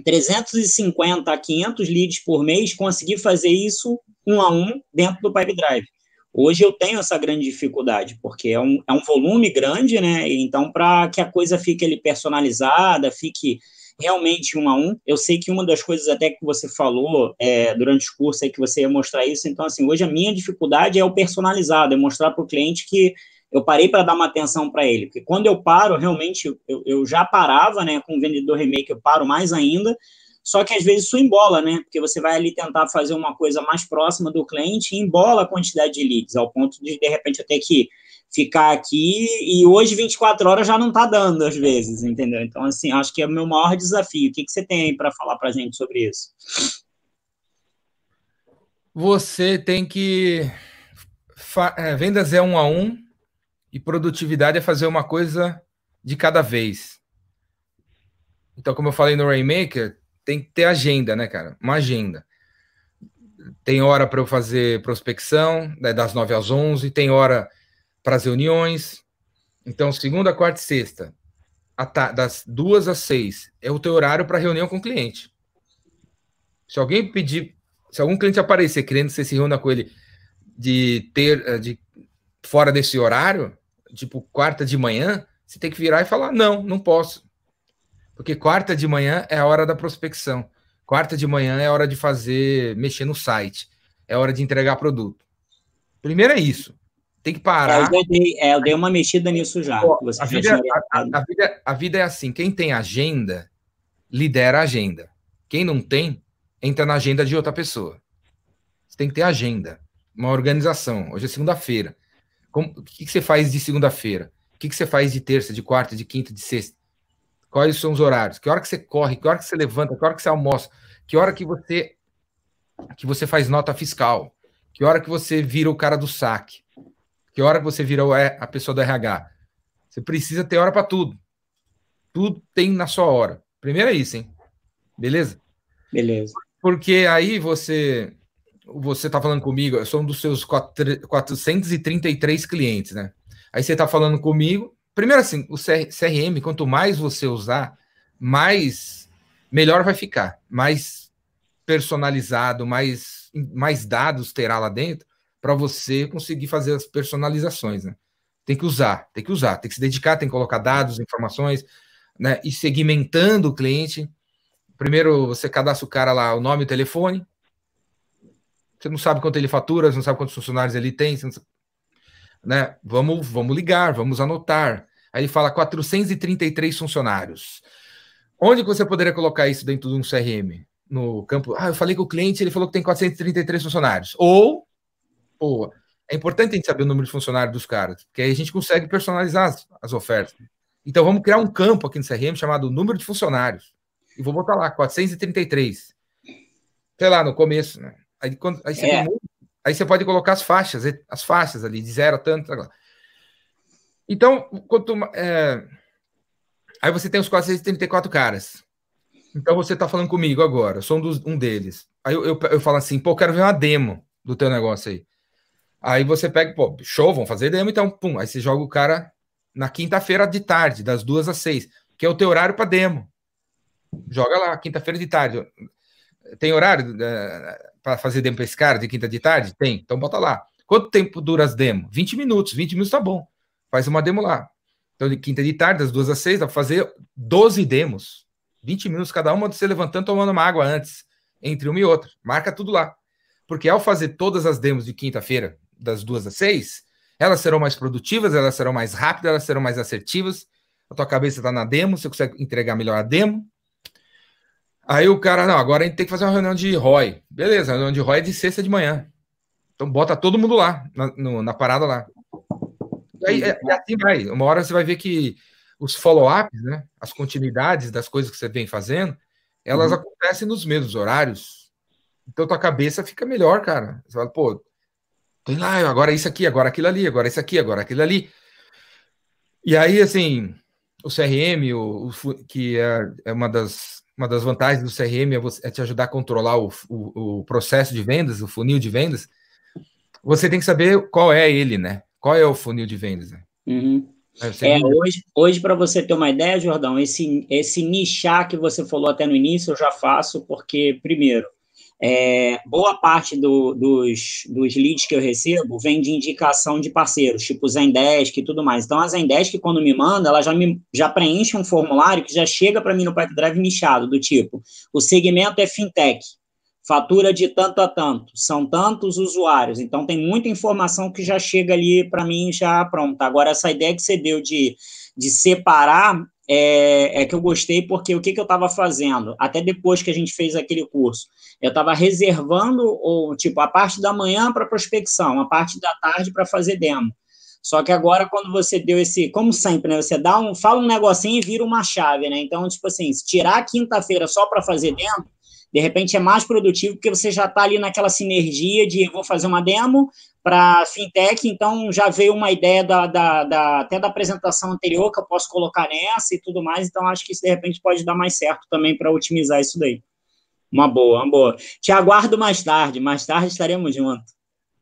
350 a 500 leads por mês conseguir fazer isso um a um dentro do Pipe Drive. Hoje eu tenho essa grande dificuldade, porque é um, é um volume grande, né? Então, para que a coisa fique ali personalizada, fique realmente um a um, eu sei que uma das coisas até que você falou é, durante o curso é que você ia mostrar isso. Então, assim, hoje a minha dificuldade é o personalizado, é mostrar para o cliente que eu parei para dar uma atenção para ele, porque quando eu paro, realmente, eu, eu já parava, né, com o vendedor remake, eu paro mais ainda, só que às vezes isso embola, né, porque você vai ali tentar fazer uma coisa mais próxima do cliente e embola a quantidade de leads, ao ponto de, de repente, eu ter que ficar aqui e hoje 24 horas já não está dando, às vezes, entendeu? Então, assim, acho que é o meu maior desafio. O que, que você tem aí para falar para gente sobre isso? Você tem que... É, vendas é um a um, e produtividade é fazer uma coisa de cada vez. Então, como eu falei no Rainmaker, tem que ter agenda, né, cara? Uma agenda. Tem hora para eu fazer prospecção, né, das 9 às 11, tem hora para as reuniões. Então, segunda, quarta e sexta, das duas às seis, é o teu horário para reunião com o cliente. Se alguém pedir, se algum cliente aparecer querendo que você se reúna com ele de ter, de fora desse horário, tipo quarta de manhã, você tem que virar e falar: não, não posso. Porque quarta de manhã é a hora da prospecção. Quarta de manhã é a hora de fazer, mexer no site. É hora de entregar produto. Primeiro é isso. Tem que parar. É, eu, dei, é, eu dei uma mexida nisso já. Pô, a, vida, a, a, vida, a vida é assim: quem tem agenda, lidera a agenda. Quem não tem, entra na agenda de outra pessoa. Você tem que ter agenda, uma organização. Hoje é segunda-feira. O que, que você faz de segunda-feira? O que, que você faz de terça, de quarta, de quinta, de sexta? Quais são os horários? Que hora que você corre? Que hora que você levanta? Que hora que você almoça? Que hora que você que você faz nota fiscal? Que hora que você vira o cara do saque? Que hora que você vira a pessoa do RH? Você precisa ter hora para tudo. Tudo tem na sua hora. Primeiro é isso, hein? Beleza? Beleza. Porque aí você você está falando comigo, eu sou um dos seus 433 clientes, né? Aí você está falando comigo. Primeiro, assim, o CRM, quanto mais você usar, mais melhor vai ficar, mais personalizado, mais, mais dados terá lá dentro para você conseguir fazer as personalizações, né? Tem que usar, tem que usar, tem que se dedicar, tem que colocar dados, informações, né? E segmentando o cliente. Primeiro você cadastra o cara lá, o nome e o telefone, você não sabe quanto ele fatura, você não sabe quantos funcionários ele tem, sabe, né? Vamos, vamos ligar, vamos anotar. Aí ele fala 433 funcionários. Onde você poderia colocar isso dentro de um CRM? No campo. Ah, eu falei com o cliente, ele falou que tem 433 funcionários. Ou, pô, é importante a gente saber o número de funcionários dos caras, porque aí a gente consegue personalizar as, as ofertas. Então vamos criar um campo aqui no CRM chamado número de funcionários. E vou botar lá, 433. Sei lá, no começo, né? Aí, quando, aí, você, é. tem, aí você pode colocar as faixas, as faixas ali, de zero a tanto. Então, quanto, é, aí você tem os 434 caras. Então você está falando comigo agora, sou um, dos, um deles. Aí eu, eu, eu, falo assim, pô, quero ver uma demo do teu negócio aí. Aí você pega, pô, show, vamos fazer demo, então, pum, aí você joga o cara na quinta-feira de tarde, das duas às seis, que é o teu horário para demo. Joga lá, quinta-feira de tarde. Tem horário? Para fazer demo para esse cara de quinta de tarde? Tem, então bota lá. Quanto tempo dura as demos? 20 minutos, 20 minutos tá bom. Faz uma demo lá. Então, de quinta de tarde, das duas às seis, dá para fazer 12 demos. 20 minutos cada uma, você levantando, tomando uma água antes, entre uma e outra. Marca tudo lá. Porque ao fazer todas as demos de quinta-feira, das duas às seis, elas serão mais produtivas, elas serão mais rápidas, elas serão mais assertivas. A tua cabeça está na demo, você consegue entregar melhor a demo. Aí o cara, não, agora a gente tem que fazer uma reunião de ROI. Beleza, a reunião de ROI é de sexta de manhã. Então bota todo mundo lá, na, no, na parada lá. E aí, é, assim vai. Uma hora você vai ver que os follow-ups, né, as continuidades das coisas que você vem fazendo, elas uhum. acontecem nos mesmos horários. Então tua cabeça fica melhor, cara. Você fala, pô, tem lá, agora isso aqui, agora aquilo ali, agora isso aqui, agora aquilo ali. E aí, assim, o CRM, o, o que é, é, uma, das, uma das vantagens do CRM é, você, é te ajudar a controlar o, o, o, processo de vendas, o funil de vendas. Você tem que saber qual é ele, né? Qual é o funil de vendas? Né? Uhum. É, é hoje, hoje para você ter uma ideia, Jordão, esse, esse nichar que você falou até no início, eu já faço, porque, primeiro, é, boa parte do, dos, dos leads que eu recebo vem de indicação de parceiros, tipo Zendesk e tudo mais. Então, a Zendesk, quando me manda, ela já, me, já preenche um formulário que já chega para mim no Pipe Drive nichado, do tipo, o segmento é fintech, fatura de tanto a tanto, são tantos usuários. Então, tem muita informação que já chega ali para mim já pronta. Agora, essa ideia que você deu de, de separar é, é, que eu gostei porque o que, que eu estava fazendo, até depois que a gente fez aquele curso, eu estava reservando, ou, tipo, a parte da manhã para prospecção, a parte da tarde para fazer demo. Só que agora, quando você deu esse, como sempre, né? Você dá um, fala um negocinho e vira uma chave, né? Então, tipo assim, se tirar quinta-feira só para fazer demo, de repente é mais produtivo, porque você já está ali naquela sinergia de vou fazer uma demo, para fintech, então já veio uma ideia da, da, da, até da apresentação anterior que eu posso colocar nessa e tudo mais, então acho que isso de repente pode dar mais certo também para otimizar isso daí. Uma boa, uma boa. Te aguardo mais tarde, mais tarde estaremos juntos.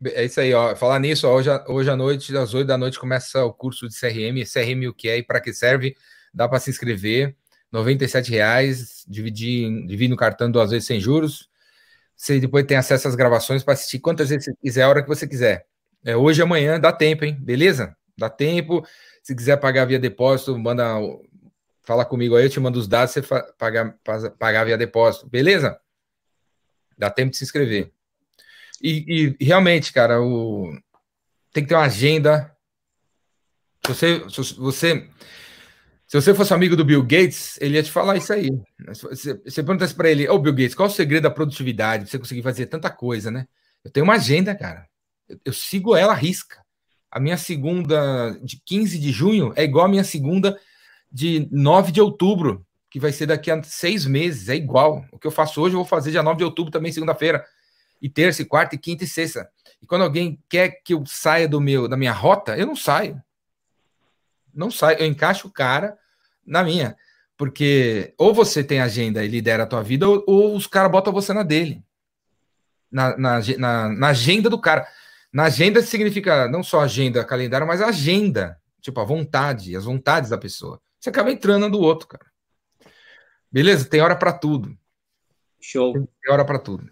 É isso aí, ó. Falar nisso, ó, hoje, hoje à noite, às 8 da noite, começa o curso de CRM. CRM o que é e para que serve? Dá para se inscrever. R$ reais, dividir, dividir no cartão duas vezes sem juros. Você depois tem acesso às gravações para assistir quantas vezes você quiser, a hora que você quiser. É, hoje amanhã dá tempo, hein? Beleza? Dá tempo. Se quiser pagar via depósito, manda. Fala comigo aí, eu te mando os dados, você pagar, pagar via depósito. Beleza? Dá tempo de se inscrever. E, e realmente, cara, o... tem que ter uma agenda. Se você, se você se você fosse amigo do Bill Gates, ele ia te falar isso aí. Você, perguntasse para ele, ô oh, Bill Gates, qual é o segredo da produtividade? Você conseguir fazer tanta coisa, né? Eu tenho uma agenda, cara. Eu, eu sigo ela à risca. A minha segunda de 15 de junho é igual a minha segunda de 9 de outubro, que vai ser daqui a seis meses. É igual. O que eu faço hoje, eu vou fazer dia 9 de outubro também, segunda-feira. E terça, e quarta, e quinta e sexta. E quando alguém quer que eu saia do meu, da minha rota, eu não saio. Não saio. Eu encaixo o cara na minha. Porque ou você tem agenda e lidera a tua vida, ou, ou os caras botam você na dele. Na, na, na, na, agenda do cara. Na agenda significa não só agenda, calendário, mas agenda. Tipo, a vontade, as vontades da pessoa. Você acaba entrando do outro, cara. Beleza? Tem hora para tudo. Show. Tem hora para tudo.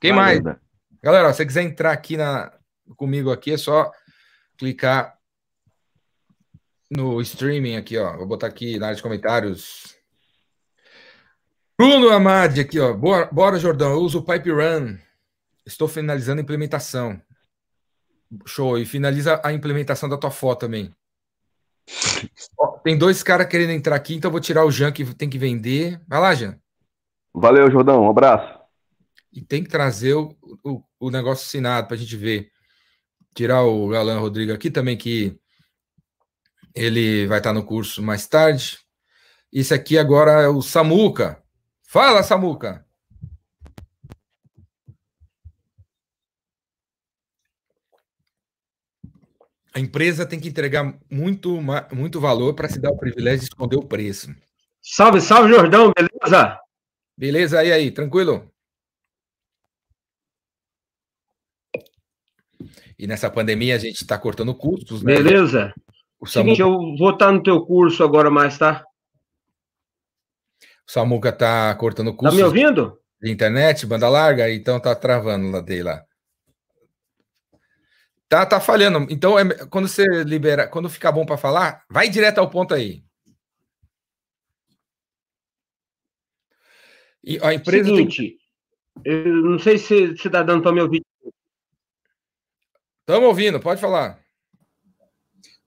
Quem Valeu, mais? Galera, se você quiser entrar aqui na, comigo aqui, é só clicar no streaming aqui, ó. Vou botar aqui na área de comentários. Bruno Amadi aqui, ó. Bora, bora, Jordão. Eu uso o Pipe Run. Estou finalizando a implementação. Show. E finaliza a implementação da tua foto também. ó, tem dois caras querendo entrar aqui, então vou tirar o Jean que tem que vender. Vai lá, Jean. Valeu, Jordão. Um abraço. E tem que trazer o, o, o negócio assinado para a gente ver. Tirar o Galan Rodrigo aqui também, que ele vai estar no curso mais tarde. Isso aqui agora é o Samuca. Fala, Samuca. A empresa tem que entregar muito, muito valor para se dar o privilégio de esconder o preço. Salve, salve, Jordão, beleza? Beleza, aí, aí, tranquilo? E nessa pandemia a gente está cortando custos, né? Beleza. O Seguinte, eu vou estar no teu curso agora mais, tá? O Samuca tá cortando curso. Tá me ouvindo? De internet, banda larga, então tá travando lá dele lá. Tá, tá falhando. Então, é, quando você libera, quando ficar bom para falar, vai direto ao ponto aí. E a empresa Seguinte, tem... eu não sei se você está dando para me ouvir. Estamos ouvindo, pode falar.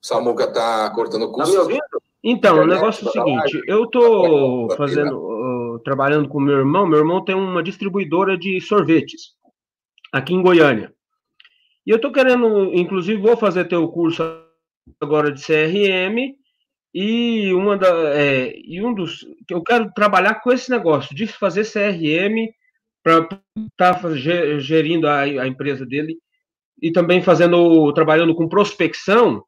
O Samuca está cortando o curso. Tá me ouvindo? Então, o negócio é o seguinte, eu estou fazendo, uh, trabalhando com meu irmão, meu irmão tem uma distribuidora de sorvetes aqui em Goiânia. E eu estou querendo, inclusive, vou fazer teu curso agora de CRM e uma da, é, e um dos eu quero trabalhar com esse negócio de fazer CRM para estar tá gerindo a, a empresa dele e também fazendo trabalhando com prospecção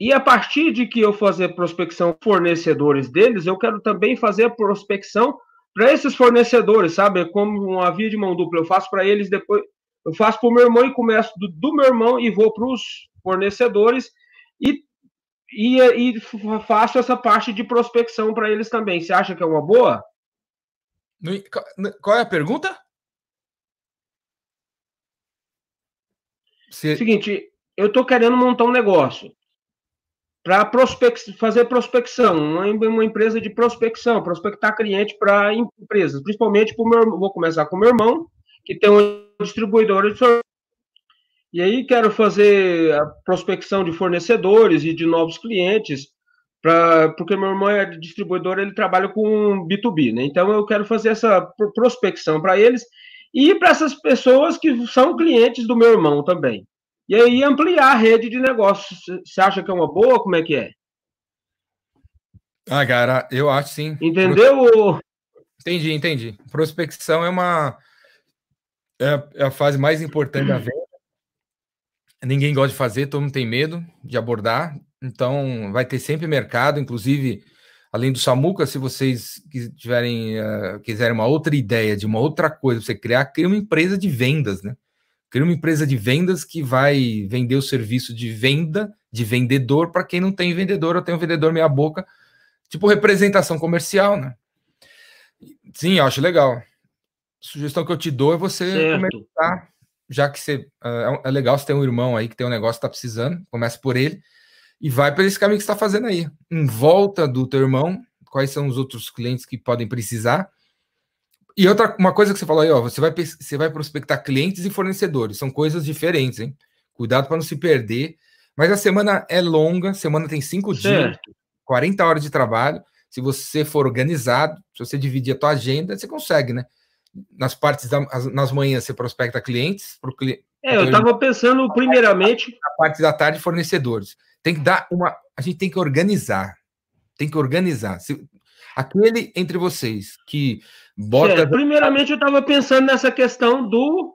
e a partir de que eu fazer prospecção fornecedores deles, eu quero também fazer prospecção para esses fornecedores, sabe? Como uma via de mão dupla. Eu faço para eles depois, eu faço para o meu irmão e começo do, do meu irmão e vou para os fornecedores e, e, e faço essa parte de prospecção para eles também. Você acha que é uma boa? Qual é a pergunta? Se... Seguinte, eu estou querendo montar um negócio para prospec fazer prospecção, uma, uma, empresa de prospecção, prospectar cliente para empresas, principalmente para o meu vou começar com meu irmão, que tem uma distribuidora de. E aí quero fazer a prospecção de fornecedores e de novos clientes, pra, porque meu irmão é distribuidor, ele trabalha com B2B, né? Então eu quero fazer essa prospecção para eles e para essas pessoas que são clientes do meu irmão também. E aí ampliar a rede de negócios. Você acha que é uma boa? Como é que é? Ah, cara, eu acho sim. Entendeu? Entendi, entendi. Prospecção é uma é, é a fase mais importante da venda. Ninguém gosta de fazer, todo mundo tem medo de abordar. Então, vai ter sempre mercado, inclusive, além do Samuca, se vocês tiverem, uh, quiserem uma outra ideia de uma outra coisa, você criar, cria uma empresa de vendas, né? Cria uma empresa de vendas que vai vender o serviço de venda, de vendedor, para quem não tem vendedor, eu tenho um vendedor meia boca, tipo representação comercial, né? Sim, eu acho legal sugestão que eu te dou é você certo. começar, já que você uh, é legal você ter um irmão aí que tem um negócio que tá precisando, começa por ele e vai por esse caminho que está fazendo aí. Em volta do teu irmão, quais são os outros clientes que podem precisar. E outra uma coisa que você falou aí, ó, você vai você vai prospectar clientes e fornecedores, são coisas diferentes, hein? Cuidado para não se perder. Mas a semana é longa, semana tem cinco certo. dias, 40 horas de trabalho. Se você for organizado, se você dividir a tua agenda, você consegue, né? nas partes da, nas manhãs você prospecta clientes pro cliente. É, eu estava pensando primeiramente na parte da tarde fornecedores. Tem que dar uma, a gente tem que organizar. Tem que organizar. Se, aquele entre vocês que bota é, primeiramente eu estava pensando nessa questão do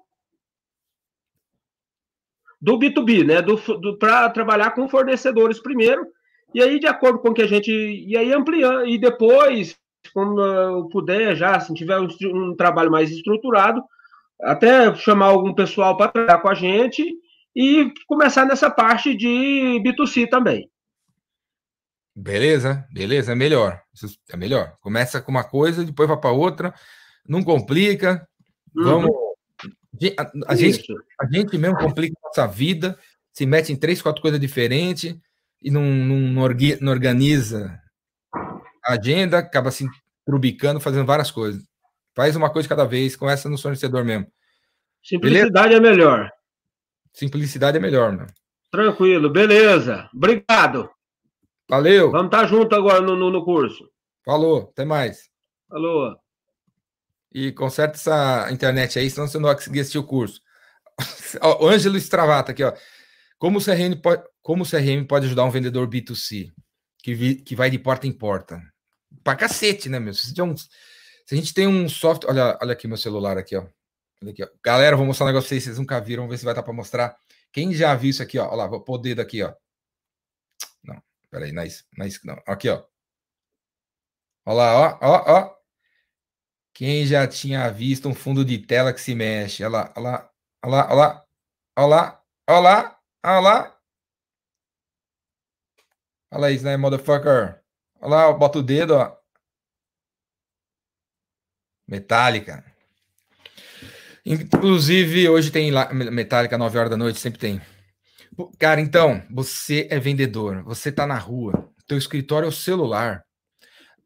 do B2B, né? Do, do para trabalhar com fornecedores primeiro, e aí de acordo com que a gente e aí ampliando e depois quando eu puder já, se tiver um, um trabalho mais estruturado, até chamar algum pessoal para trabalhar com a gente e começar nessa parte de B2C também. Beleza, beleza, é melhor. É melhor. Começa com uma coisa, depois vai para outra, não complica. Vamos. Uhum. A, a gente, a gente mesmo complica a nossa vida, se mete em três, quatro coisas diferentes e não, não, não organiza a agenda, acaba se trubicando, fazendo várias coisas. Faz uma coisa cada vez, começa no fornecedor mesmo. Simplicidade beleza? é melhor. Simplicidade é melhor, meu. Tranquilo, beleza. Obrigado. Valeu. Vamos estar tá junto agora no, no, no curso. Falou, até mais. Falou. E conserta essa internet aí, senão você não vai conseguir assistir o curso. (laughs) o Ângelo Stravata aqui, ó. Como o CRM pode, como o CRM pode ajudar um vendedor B2C? que, vi, que vai de porta em porta. Pra cacete, né, meu? Se, um, se a gente tem um software. Olha, olha aqui meu celular aqui, ó. Aqui, ó. Galera, vou mostrar um negócio pra vocês, vocês nunca viram, vamos ver se vai dar para mostrar. Quem já viu isso aqui, ó? Olha lá, vou pôr o dedo aqui, ó. Peraí, é isso, não. Aqui, ó. Olha lá, ó, ó, ó. Quem já tinha visto um fundo de tela que se mexe? Olha lá, olha lá, olha lá, olha lá, olha lá, olha lá, olha lá. Isso, né, motherfucker? Olha lá, bota o dedo, ó. Metálica. Inclusive, hoje tem Metallica, 9 horas da noite, sempre tem. Cara, então, você é vendedor, você tá na rua, teu escritório é o celular.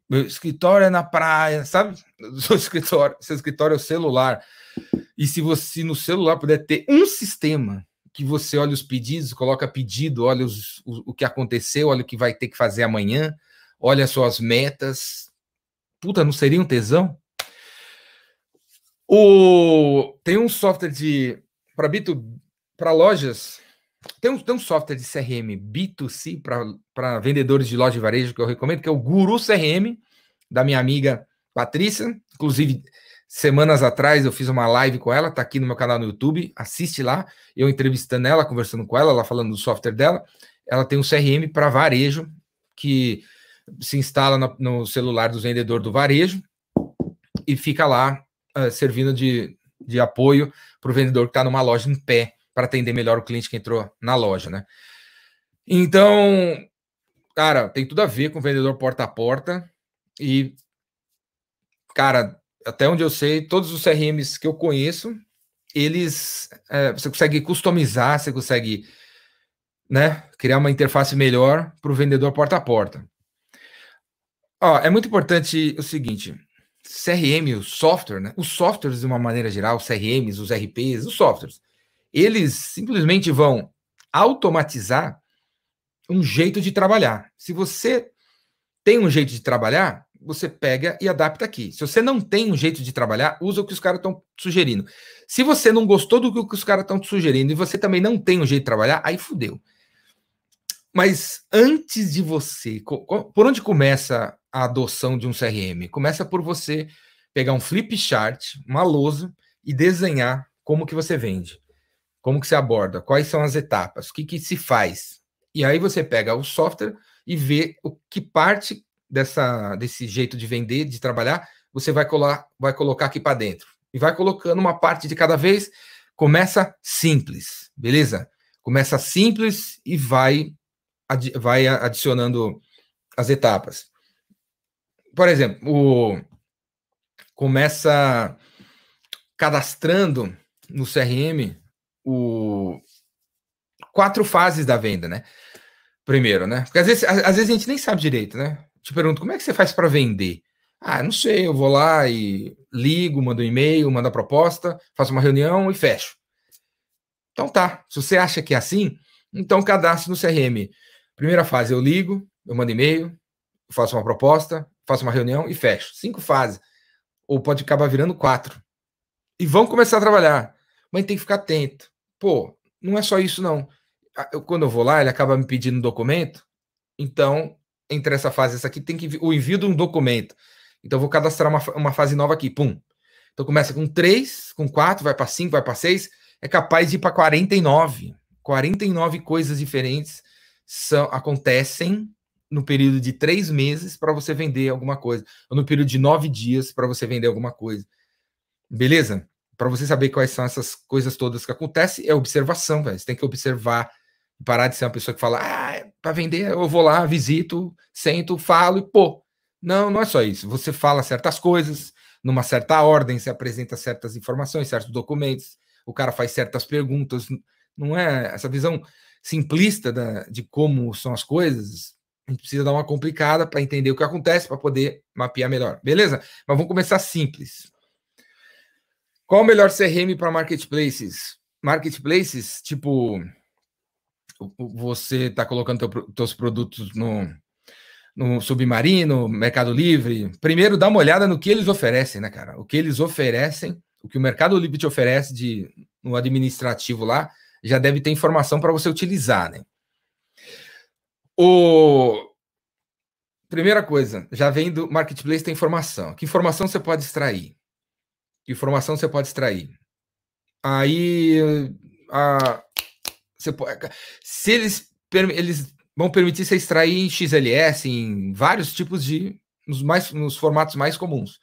Meu escritório é na praia, sabe? (laughs) Seu escritório, seu escritório é o celular. E se você no celular puder ter um sistema que você olha os pedidos, coloca pedido, olha os, o, o que aconteceu, olha o que vai ter que fazer amanhã, olha as suas metas. Puta, não seria um tesão? O, tem um software de para para lojas, tem um, tem um software de CRM B2C para vendedores de loja de varejo que eu recomendo, que é o Guru CRM, da minha amiga Patrícia. Inclusive, semanas atrás eu fiz uma live com ela, tá aqui no meu canal no YouTube, assiste lá, eu entrevistando ela, conversando com ela, ela falando do software dela. Ela tem um CRM para varejo que se instala no, no celular dos vendedores do varejo e fica lá uh, servindo de, de apoio para o vendedor que está numa loja em pé para atender melhor o cliente que entrou na loja, né? Então, cara, tem tudo a ver com vendedor porta a porta e, cara, até onde eu sei, todos os CRMs que eu conheço, eles é, você consegue customizar, você consegue né, criar uma interface melhor para o vendedor porta a porta. Ó, é muito importante o seguinte: CRM, o software, né? Os softwares, de uma maneira geral, os CRMs, os RPs, os softwares, eles simplesmente vão automatizar um jeito de trabalhar. Se você tem um jeito de trabalhar, você pega e adapta aqui. Se você não tem um jeito de trabalhar, usa o que os caras estão sugerindo. Se você não gostou do que os caras estão sugerindo e você também não tem um jeito de trabalhar, aí fudeu. Mas antes de você, por onde começa a adoção de um CRM? Começa por você pegar um flip chart, uma lousa e desenhar como que você vende, como que você aborda, quais são as etapas, o que que se faz. E aí você pega o software e vê o que parte dessa desse jeito de vender, de trabalhar, você vai colar, vai colocar aqui para dentro. E vai colocando uma parte de cada vez. Começa simples, beleza? Começa simples e vai vai adicionando as etapas. Por exemplo, o, começa cadastrando no CRM o quatro fases da venda, né? Primeiro, né? Porque às vezes, às vezes a gente nem sabe direito, né? Te pergunto, como é que você faz para vender? Ah, não sei, eu vou lá e ligo, mando um e-mail, mando a proposta, faço uma reunião e fecho. Então tá, se você acha que é assim, então cadastre no CRM Primeira fase, eu ligo, eu mando e-mail, faço uma proposta, faço uma reunião e fecho. Cinco fases. Ou pode acabar virando quatro. E vão começar a trabalhar. Mas tem que ficar atento. Pô, não é só isso, não. Eu, quando eu vou lá, ele acaba me pedindo um documento. Então, entre essa fase e essa aqui, tem que o envio de um documento. Então, eu vou cadastrar uma, uma fase nova aqui. Pum. Então, começa com três, com quatro, vai para cinco, vai para seis. É capaz de ir para 49. 49 coisas diferentes são, acontecem no período de três meses para você vender alguma coisa, ou no período de nove dias para você vender alguma coisa. Beleza? Para você saber quais são essas coisas todas que acontecem, é observação, velho. Você tem que observar, parar de ser uma pessoa que fala, ah, é para vender, eu vou lá, visito, sento, falo e pô. Não, não é só isso. Você fala certas coisas, numa certa ordem, você apresenta certas informações, certos documentos, o cara faz certas perguntas. Não é essa visão simplista da, de como são as coisas, a gente precisa dar uma complicada para entender o que acontece, para poder mapear melhor. Beleza? Mas vamos começar simples. Qual o melhor CRM para marketplaces? Marketplaces, tipo, você está colocando teu, teus produtos no, no Submarino, Mercado Livre. Primeiro, dá uma olhada no que eles oferecem, né, cara? O que eles oferecem, o que o Mercado Livre te oferece de no administrativo lá, já deve ter informação para você utilizar, né? O primeira coisa, já vem do marketplace tem informação. Que informação você pode extrair? Que informação você pode extrair? Aí a você pode, se eles eles vão permitir você extrair em XLS em vários tipos de nos mais nos formatos mais comuns.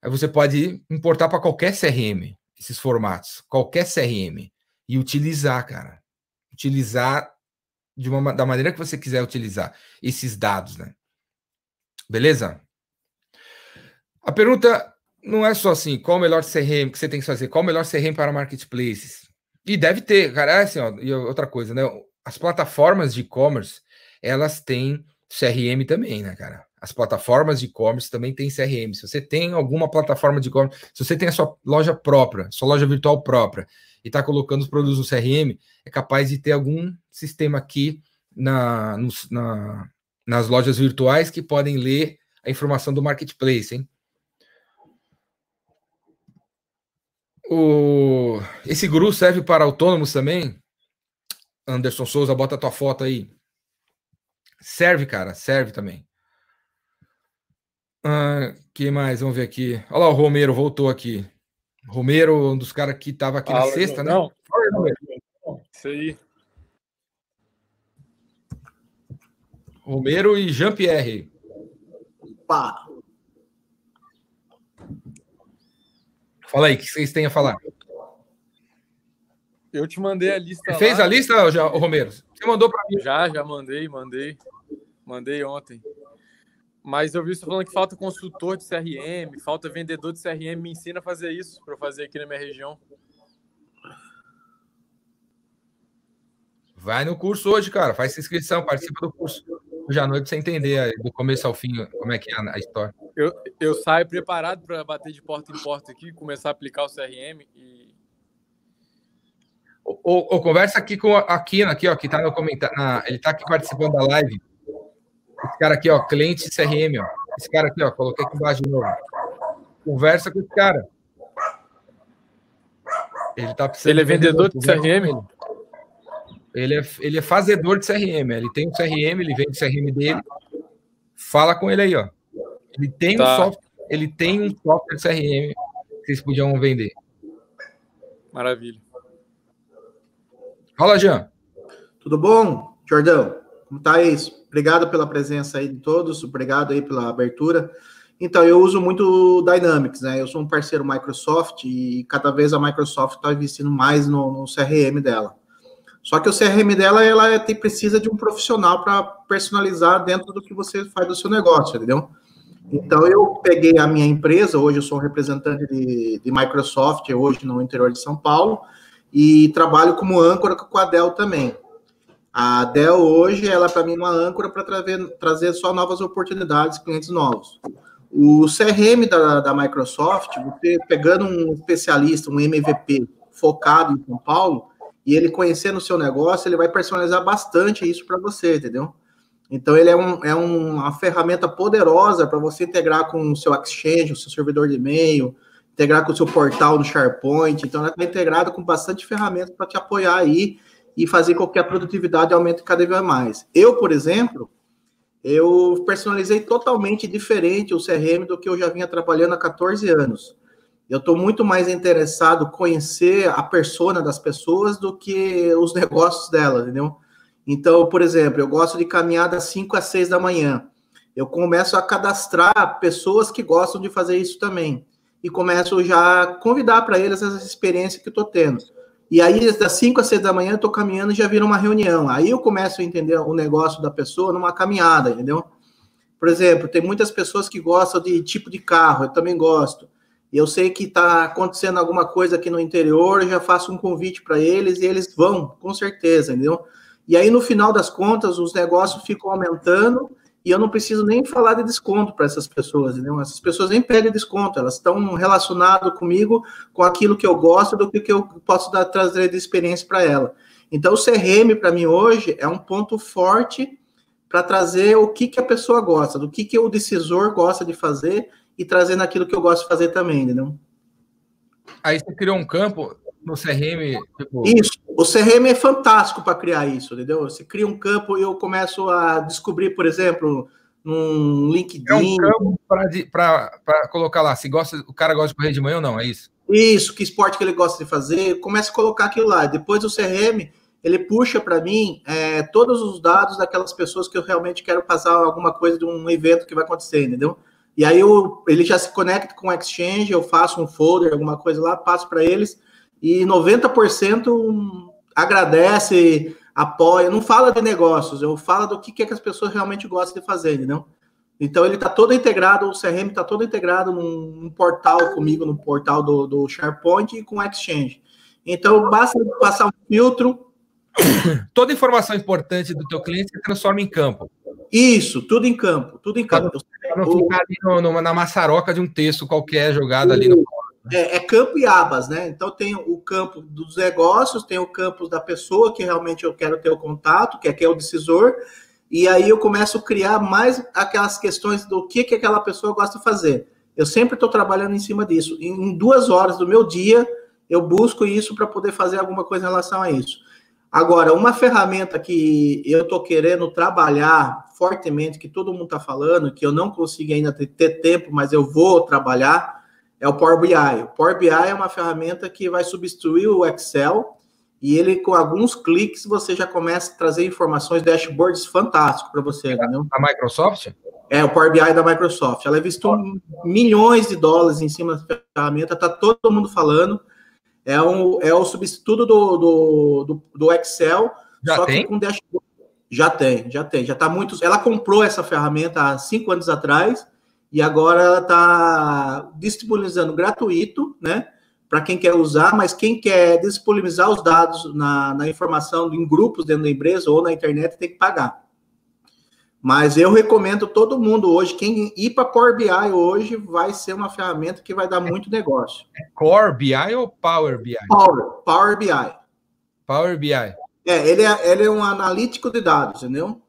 Aí você pode importar para qualquer CRM esses formatos, qualquer CRM e utilizar, cara. Utilizar de uma, da maneira que você quiser utilizar esses dados, né? Beleza? A pergunta não é só assim, qual o melhor CRM que você tem que fazer, qual o melhor CRM para marketplaces. E deve ter, cara, é assim, ó, e outra coisa, né? As plataformas de e-commerce, elas têm CRM também, né, cara? As plataformas de e-commerce também têm CRM. Se você tem alguma plataforma de e-commerce, se você tem a sua loja própria, sua loja virtual própria, e está colocando os produtos no CRM, é capaz de ter algum sistema aqui na, na, nas lojas virtuais que podem ler a informação do marketplace, hein? O... Esse guru serve para autônomos também? Anderson Souza, bota a tua foto aí. Serve, cara, serve também. Ah, que mais? Vamos ver aqui. Olha lá, o Romero voltou aqui. Romero, um dos caras que estava aqui Fala, na sexta, né? Não. Isso aí. Romero e Jean-Pierre. Pá. Fala aí, o que vocês têm a falar? Eu te mandei a lista. Você fez a lista, já, Romero? Você mandou para mim? Já, já mandei, mandei. Mandei ontem. Mas eu vi você falando que falta consultor de CRM, falta vendedor de CRM. Me ensina a fazer isso para fazer aqui na minha região. Vai no curso hoje, cara. Faz inscrição, participa do curso. Hoje à noite pra você entender do começo ao fim como é que é a história. Eu, eu saio preparado para bater de porta em porta aqui, começar a aplicar o CRM e. O, o, conversa aqui com a Kina, aqui, ó, que tá no comentário. Na, ele tá aqui participando da live. Esse cara aqui, ó, cliente CRM, ó. Esse cara aqui, ó, coloquei aqui embaixo de novo. Conversa com esse cara. Ele tá precisando. Ele é vendedor de CRM? Ele é, ele é fazedor de CRM. Ele tem um CRM, ele vende o CRM dele. Fala com ele aí, ó. Ele tem tá. um software, ele tem um software de CRM que vocês podiam vender. Maravilha. Fala, Jean. Tudo bom, Jordão? Como tá isso? Obrigado pela presença aí de todos, obrigado aí pela abertura. Então, eu uso muito Dynamics, né? Eu sou um parceiro Microsoft e cada vez a Microsoft está investindo mais no, no CRM dela. Só que o CRM dela, ela tem, precisa de um profissional para personalizar dentro do que você faz do seu negócio, entendeu? Então, eu peguei a minha empresa, hoje eu sou um representante de, de Microsoft, hoje no interior de São Paulo, e trabalho como âncora com a Dell também. A Dell hoje, ela para mim é uma âncora para trazer, trazer só novas oportunidades, clientes novos. O CRM da, da Microsoft, você pegando um especialista, um MVP focado em São Paulo, e ele conhecendo o seu negócio, ele vai personalizar bastante isso para você, entendeu? Então, ele é, um, é uma ferramenta poderosa para você integrar com o seu Exchange, o seu servidor de e-mail, integrar com o seu portal no SharePoint. Então, ela está integrada com bastante ferramentas para te apoiar aí e fazer com que a produtividade aumente cada vez mais. Eu, por exemplo, eu personalizei totalmente diferente o CRM do que eu já vinha trabalhando há 14 anos. Eu estou muito mais interessado em conhecer a persona das pessoas do que os (laughs) negócios delas, entendeu? Então, por exemplo, eu gosto de caminhar das 5 às 6 da manhã. Eu começo a cadastrar pessoas que gostam de fazer isso também. E começo já a convidar para eles essa experiência que estou tendo. E aí, das 5 às 6 da manhã, eu estou caminhando e já vira uma reunião. Aí eu começo a entender o negócio da pessoa numa caminhada, entendeu? Por exemplo, tem muitas pessoas que gostam de tipo de carro, eu também gosto e eu sei que está acontecendo alguma coisa aqui no interior, já faço um convite para eles e eles vão, com certeza, entendeu? E aí, no final das contas, os negócios ficam aumentando e eu não preciso nem falar de desconto para essas pessoas, entendeu? Essas pessoas nem pedem desconto, elas estão relacionadas comigo, com aquilo que eu gosto, do que eu posso dar, trazer de experiência para ela. Então, o CRM, para mim, hoje, é um ponto forte para trazer o que, que a pessoa gosta, do que, que o decisor gosta de fazer e trazendo aquilo que eu gosto de fazer também, entendeu? Aí você criou um campo no CRM. Tipo... Isso, o CRM é fantástico para criar isso, entendeu? Você cria um campo e eu começo a descobrir, por exemplo, num LinkedIn. É um campo para colocar lá, se gosta, o cara gosta de correr de manhã ou não, é isso? Isso, que esporte que ele gosta de fazer, começa a colocar aquilo lá. Depois o CRM, ele puxa para mim é, todos os dados daquelas pessoas que eu realmente quero passar alguma coisa de um evento que vai acontecer, entendeu? E aí eu, ele já se conecta com o Exchange, eu faço um folder, alguma coisa lá, passo para eles, e 90% agradece, apoia, não fala de negócios, eu falo do que, que, é que as pessoas realmente gostam de fazer, entendeu? Então ele está todo integrado, o CRM está todo integrado num, num, portal comigo, no portal do, do SharePoint e com o Exchange. Então basta passar um filtro. (coughs) Toda informação importante do teu cliente se transforma em campo. Isso, tudo em campo, tudo em campo. Para não ficar ali no, no, na maçaroca de um texto qualquer jogado ali no. É, é, campo e abas, né? Então tem o campo dos negócios, tem o campo da pessoa que realmente eu quero ter o contato, que é, que é o decisor, e aí eu começo a criar mais aquelas questões do que, que aquela pessoa gosta de fazer. Eu sempre estou trabalhando em cima disso. Em duas horas do meu dia, eu busco isso para poder fazer alguma coisa em relação a isso. Agora, uma ferramenta que eu estou querendo trabalhar fortemente, que todo mundo está falando, que eu não consigo ainda ter, tempo, mas eu vou trabalhar, é o Power BI. O Power BI é uma ferramenta que vai substituir o Excel e ele, com alguns cliques, você já começa a trazer informações, dashboards fantásticos para você. Entendeu? A Microsoft? É, o Power BI da Microsoft. Ela investiu milhões de dólares em cima da ferramenta, está todo mundo falando. É, um, é o substituto do, do, do, do Excel, já só tem? que com dashboard. Já tem, já tem. Já está muito. Ela comprou essa ferramenta há cinco anos atrás e agora ela está disponibilizando gratuito, né? Para quem quer usar, mas quem quer disponibilizar os dados na, na informação em grupos dentro da empresa ou na internet tem que pagar. Mas eu recomendo todo mundo hoje, quem ir para Power BI hoje vai ser uma ferramenta que vai dar muito negócio. É Core BI ou Power BI? Power, Power BI. Power BI. É, ele é, ele é um analítico de dados, entendeu?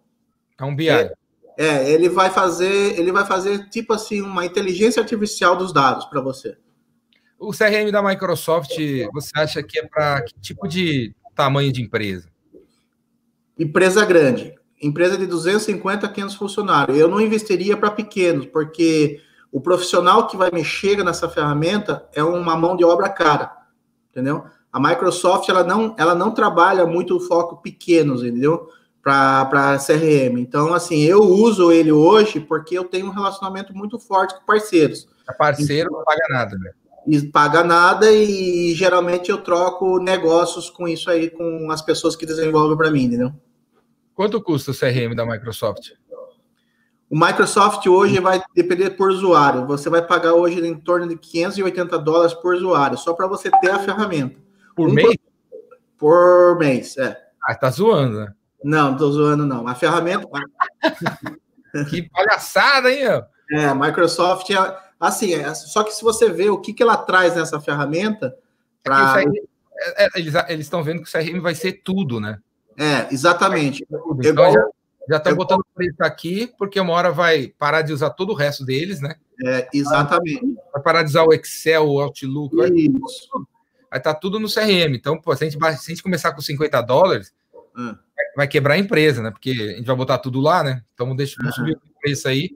É um BI. É, é, ele vai fazer, ele vai fazer tipo assim uma inteligência artificial dos dados para você. O CRM da Microsoft, você acha que é para que tipo de tamanho de empresa? Empresa grande empresa de 250 a 500 funcionários. Eu não investiria para pequenos, porque o profissional que vai mexer nessa ferramenta é uma mão de obra cara, entendeu? A Microsoft ela não, ela não trabalha muito o foco pequenos, entendeu? Para CRM. Então, assim, eu uso ele hoje porque eu tenho um relacionamento muito forte com parceiros. A parceiro então, não paga nada, né? E paga nada e geralmente eu troco negócios com isso aí, com as pessoas que desenvolvem para mim, entendeu? Quanto custa o CRM da Microsoft? O Microsoft hoje vai depender por usuário. Você vai pagar hoje em torno de 580 dólares por usuário, só para você ter a ferramenta. Por um mês? Por mês, é. Ah, tá zoando, né? Não, não tô zoando, não. A ferramenta. (laughs) que palhaçada, hein? É, a Microsoft é. Assim, é, só que se você vê o que, que ela traz nessa ferramenta. Pra... É CRM, é, é, eles estão vendo que o CRM vai ser tudo, né? É, exatamente. Então, já, já estão botando preço aqui, porque uma hora vai parar de usar todo o resto deles, né? É, exatamente. Vai parar de usar o Excel, o Outlook, vai, estar tá tudo no CRM. Então, pô, se, a gente, se a gente começar com 50 dólares, hum. vai quebrar a empresa, né? Porque a gente vai botar tudo lá, né? Então, deixa, vamos subir o preço aí,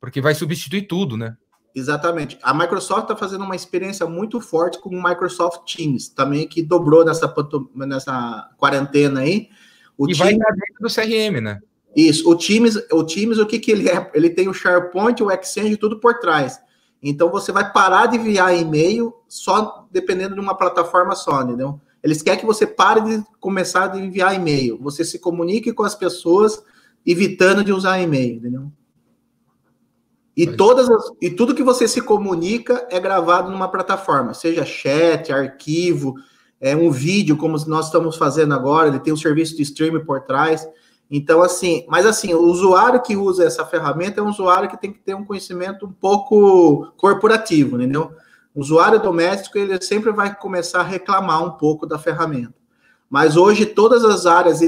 porque vai substituir tudo, né? Exatamente. A Microsoft está fazendo uma experiência muito forte com o Microsoft Teams, também que dobrou nessa, nessa quarentena aí. O e Teams, vai dentro do CRM, né? Isso. O Teams, o Teams, o que, que ele é? Ele tem o SharePoint, o Exchange, tudo por trás. Então você vai parar de enviar e-mail só dependendo de uma plataforma só, entendeu? Eles querem que você pare de começar a enviar e-mail. Você se comunique com as pessoas evitando de usar e-mail, entendeu? E, todas as, e tudo que você se comunica é gravado numa plataforma, seja chat, arquivo, é um vídeo, como nós estamos fazendo agora, ele tem um serviço de streaming por trás. Então, assim, mas assim, o usuário que usa essa ferramenta é um usuário que tem que ter um conhecimento um pouco corporativo, entendeu? O usuário doméstico, ele sempre vai começar a reclamar um pouco da ferramenta. Mas hoje, todas as áreas,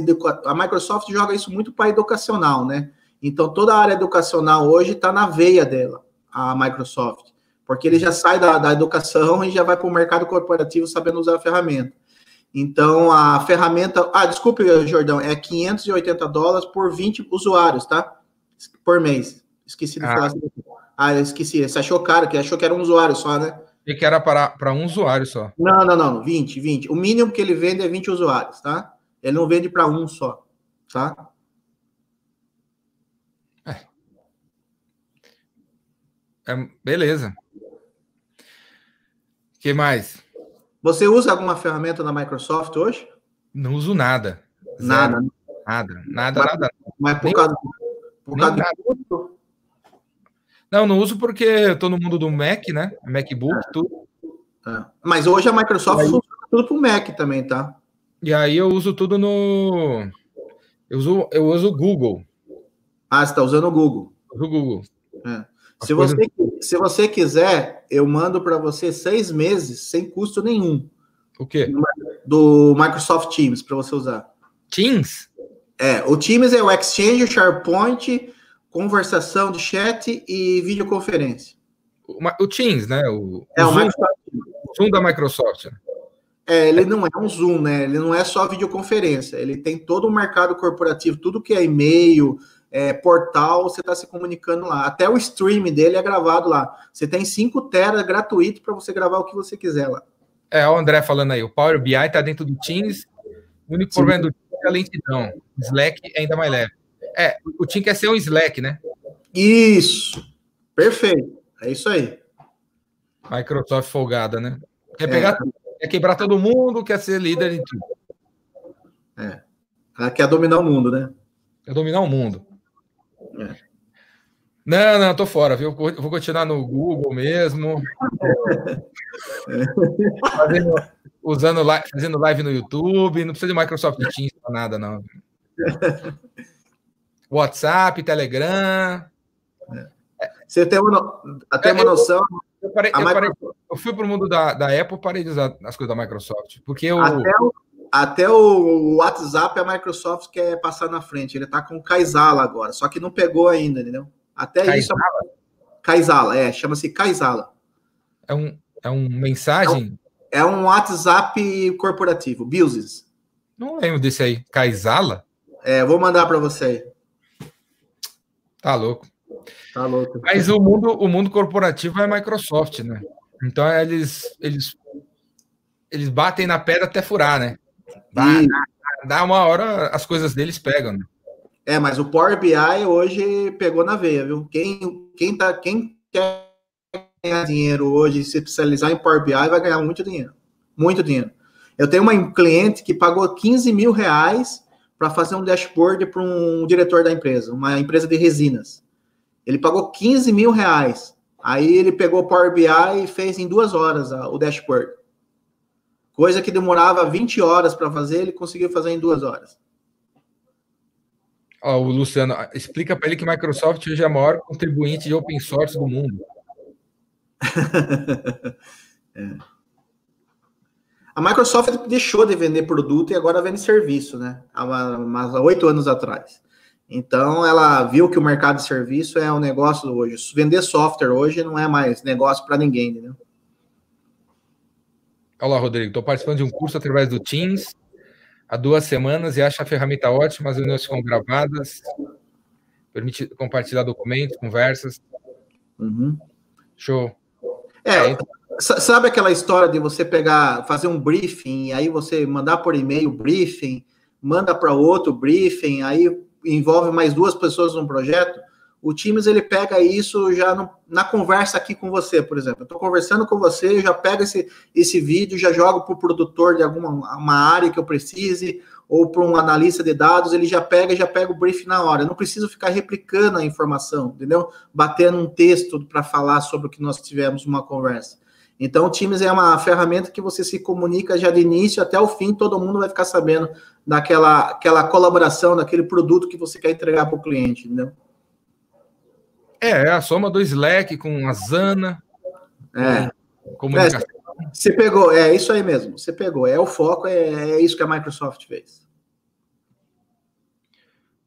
a Microsoft joga isso muito para educacional, né? Então, toda a área educacional hoje está na veia dela, a Microsoft, porque ele já sai da, da educação e já vai para o mercado corporativo sabendo usar a ferramenta. Então, a ferramenta. Ah, desculpe, Jordão, é 580 dólares por 20 usuários, tá? Por mês. Esqueci de ah. falar. Assim. Ah, esqueci. Você achou caro, que achou que era um usuário só, né? E que era para, para um usuário só. Não, não, não. 20, 20. O mínimo que ele vende é 20 usuários, tá? Ele não vende para um só, tá? É, beleza. O que mais? Você usa alguma ferramenta da Microsoft hoje? Não uso nada. Nada. Zero. Nada, nada, mas, nada. Mas por causa, por causa do? Não, não uso porque eu tô no mundo do Mac, né? MacBook, É. tudo. É. Mas hoje a Microsoft Aí- funciona tudo pro Mac também, tá? E aí eu uso tudo no. Eu uso, eu uso o Google. Ah, você tá usando o Google. o Google. Se você, se você quiser, eu mando para você seis meses sem custo nenhum O quê? do Microsoft Teams para você usar. Teams? É, o Teams é o Exchange, o SharePoint, conversação de chat e videoconferência. O, o Teams, né? O, É, o Zoom, o Zoom da Microsoft. né? É, ele não é um Zoom, né? Ele não é só videoconferência. Ele tem todo o mercado corporativo, tudo que é e-mail, é, portal, você está se comunicando lá. Até o stream dele é gravado lá. Você tem 5 teras gratuito para você gravar o que você quiser lá. É, o André falando aí. O Power BI tá dentro do Teams. O único Sim. problema do Teams é a lentidão. Slack é ainda mais leve. É, o Team quer ser um Slack, né? Isso. Perfeito. É isso aí. Microsoft folgada, né? Quer É. pegar tudo. Quer quebrar todo mundo, quer ser líder em tudo. Ela quer dominar o mundo, né? Quer dominar o mundo. É. Não, não, tô fora, viu? Vou continuar no Google mesmo. Fazendo, usando live, fazendo live no YouTube. Não precisa de Microsoft Teams pra nada, não. WhatsApp, Telegram. Você tem uma, até uma É, eu- noção. Eu, parei, eu, parei- eu fui pro mundo da, da Apple parei de usar as coisas da Microsoft. Porque eu. Até o, até o WhatsApp a Microsoft quer passar na frente. Ele tá com o Kaizala agora, só que não pegou ainda, entendeu? Até isso. Kaizala, é, chama-se Kaizala. É um, é um mensagem. É um WhatsApp corporativo, business. Não lembro desse aí. Kaizala? É, vou mandar para você aí. Tá louco. Tá louco. Mas o mundo, o mundo corporativo é Microsoft, né? Então eles, eles, eles batem na pedra até furar, né? Dá, E- dá uma hora as coisas deles pegam. Né? É, mas o Power BI hoje pegou na veia, viu? Quem, quem, tá, quem quer ganhar dinheiro hoje e se especializar em Power BI vai ganhar muito dinheiro. Muito dinheiro. Eu tenho uma cliente que pagou 15 mil reais para fazer um dashboard para um diretor da empresa, uma empresa de resinas. Ele pagou 15 mil reais. Aí ele pegou o Power BI e fez em duas horas o dashboard. Coisa que demorava 20 horas para fazer, ele conseguiu fazer em duas horas. Ó, o Luciano, explica para ele que Microsoft hoje é a maior contribuinte de open source do mundo. (laughs) A Microsoft deixou de vender produto e agora vende serviço, né? Há oito anos atrás. Então, ela viu que o mercado de serviço é um negócio hoje. Vender software hoje não é mais negócio para ninguém, entendeu? Olá, Rodrigo. Estou participando de um curso através do Teams há duas semanas e acho a ferramenta ótima. As reuniões ficam gravadas, permite compartilhar documentos, conversas. Uhum. Show. É, sa- sabe aquela história de você pegar, fazer um briefing, e aí você mandar por e-mail briefing, manda para outro briefing, aí envolve mais duas pessoas no projeto? O Teams ele pega isso já no- na conversa aqui com você, por exemplo. Estou conversando com você, já pego esse, esse vídeo, já jogo para o produtor de alguma uma área que eu precise, ou para um analista de dados, ele já pega já pega o briefing na hora. Eu não preciso ficar replicando a informação, entendeu? Batendo um texto para falar sobre o que nós tivemos uma conversa. Então, o Teams é uma ferramenta que você se comunica já de início até o fim, todo mundo vai ficar sabendo daquela aquela colaboração, daquele produto que você quer entregar para o cliente, entendeu? É, é a soma do Slack com a Zana, É, comunicação. você pegou, é isso aí mesmo, você pegou, é o foco, é, é isso que a Microsoft fez.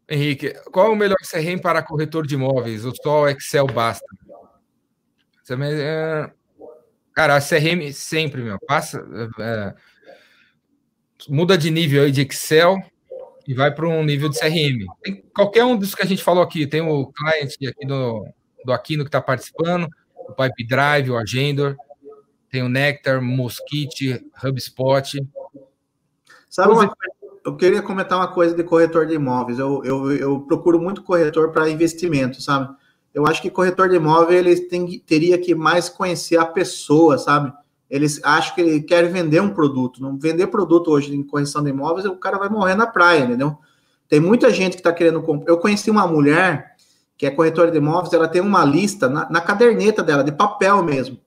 Henrique, qual é o melhor CRM para corretor de imóveis? Ou só o Excel basta? É, Cara, a CRM sempre, meu, passa. é, muda de nível aí de Excel e vai para um nível de CRM. Tem qualquer um dos que a gente falou aqui, tem o client aqui do, do Aquino que está participando, o Pipe Drive, o Agendor, tem o Nectar, Mosquite, HubSpot. Sabe uma coisa? Eu queria comentar uma coisa de corretor de imóveis. Eu, eu, eu procuro muito corretor para investimento, sabe? Eu acho que corretor de imóvel eles tem, teria que mais conhecer a pessoa, sabe? Eles acham que ele quer vender um produto. Não vender produto hoje em correção de imóveis, o cara vai morrer na praia, entendeu? Tem muita gente que está querendo comprar. Eu conheci uma mulher que é corretora de imóveis, ela tem uma lista na, na caderneta dela, de papel mesmo,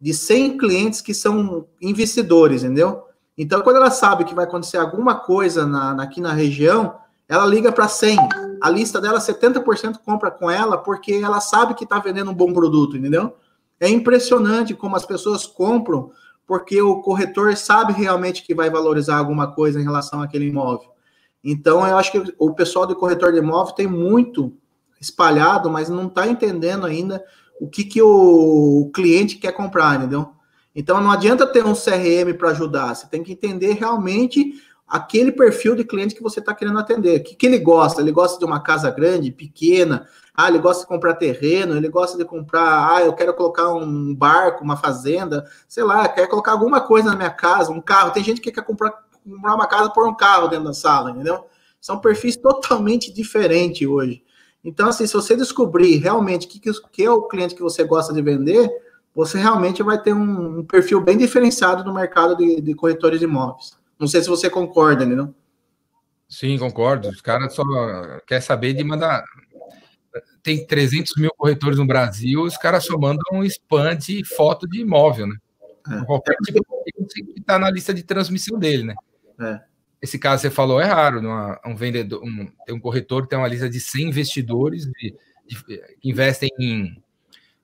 de 100 clientes que são investidores, entendeu? Então, quando ela sabe que vai acontecer alguma coisa na, aqui na região, ela liga para 100. A lista dela, 70% compra com ela, porque ela sabe que está vendendo um bom produto, entendeu? É impressionante como as pessoas compram, porque o corretor sabe realmente que vai valorizar alguma coisa em relação àquele imóvel. Então, eu acho que o pessoal do corretor de imóvel tem muito espalhado, mas não está entendendo ainda o que, que o cliente quer comprar, entendeu? Então não adianta ter um CRM para ajudar, você tem que entender realmente aquele perfil de cliente que você está querendo atender. O que, que ele gosta? Ele gosta de uma casa grande, pequena, ah, ele gosta de comprar terreno, ele gosta de comprar, ah, eu quero colocar um barco, uma fazenda, sei lá, quer colocar alguma coisa na minha casa, um carro. Tem gente que quer comprar, comprar uma casa por um carro dentro da sala, entendeu? São perfis totalmente diferentes hoje. Então, assim, se você descobrir realmente o que, que é o cliente que você gosta de vender, você realmente vai ter um, um perfil bem diferenciado no mercado de, de, corretores de imóveis. Não sei se você concorda, né? Não? Sim, concordo. Os caras só quer saber de mandar. Tem 300 mil corretores no Brasil, os caras só mandam um spam de foto de imóvel, né? É. Qualquer tipo de que está na lista de transmissão dele, né? É. Esse caso você falou é raro, uma, um vendedor, um, tem um corretor que tem uma lista de 100 investidores de, de, que investem em,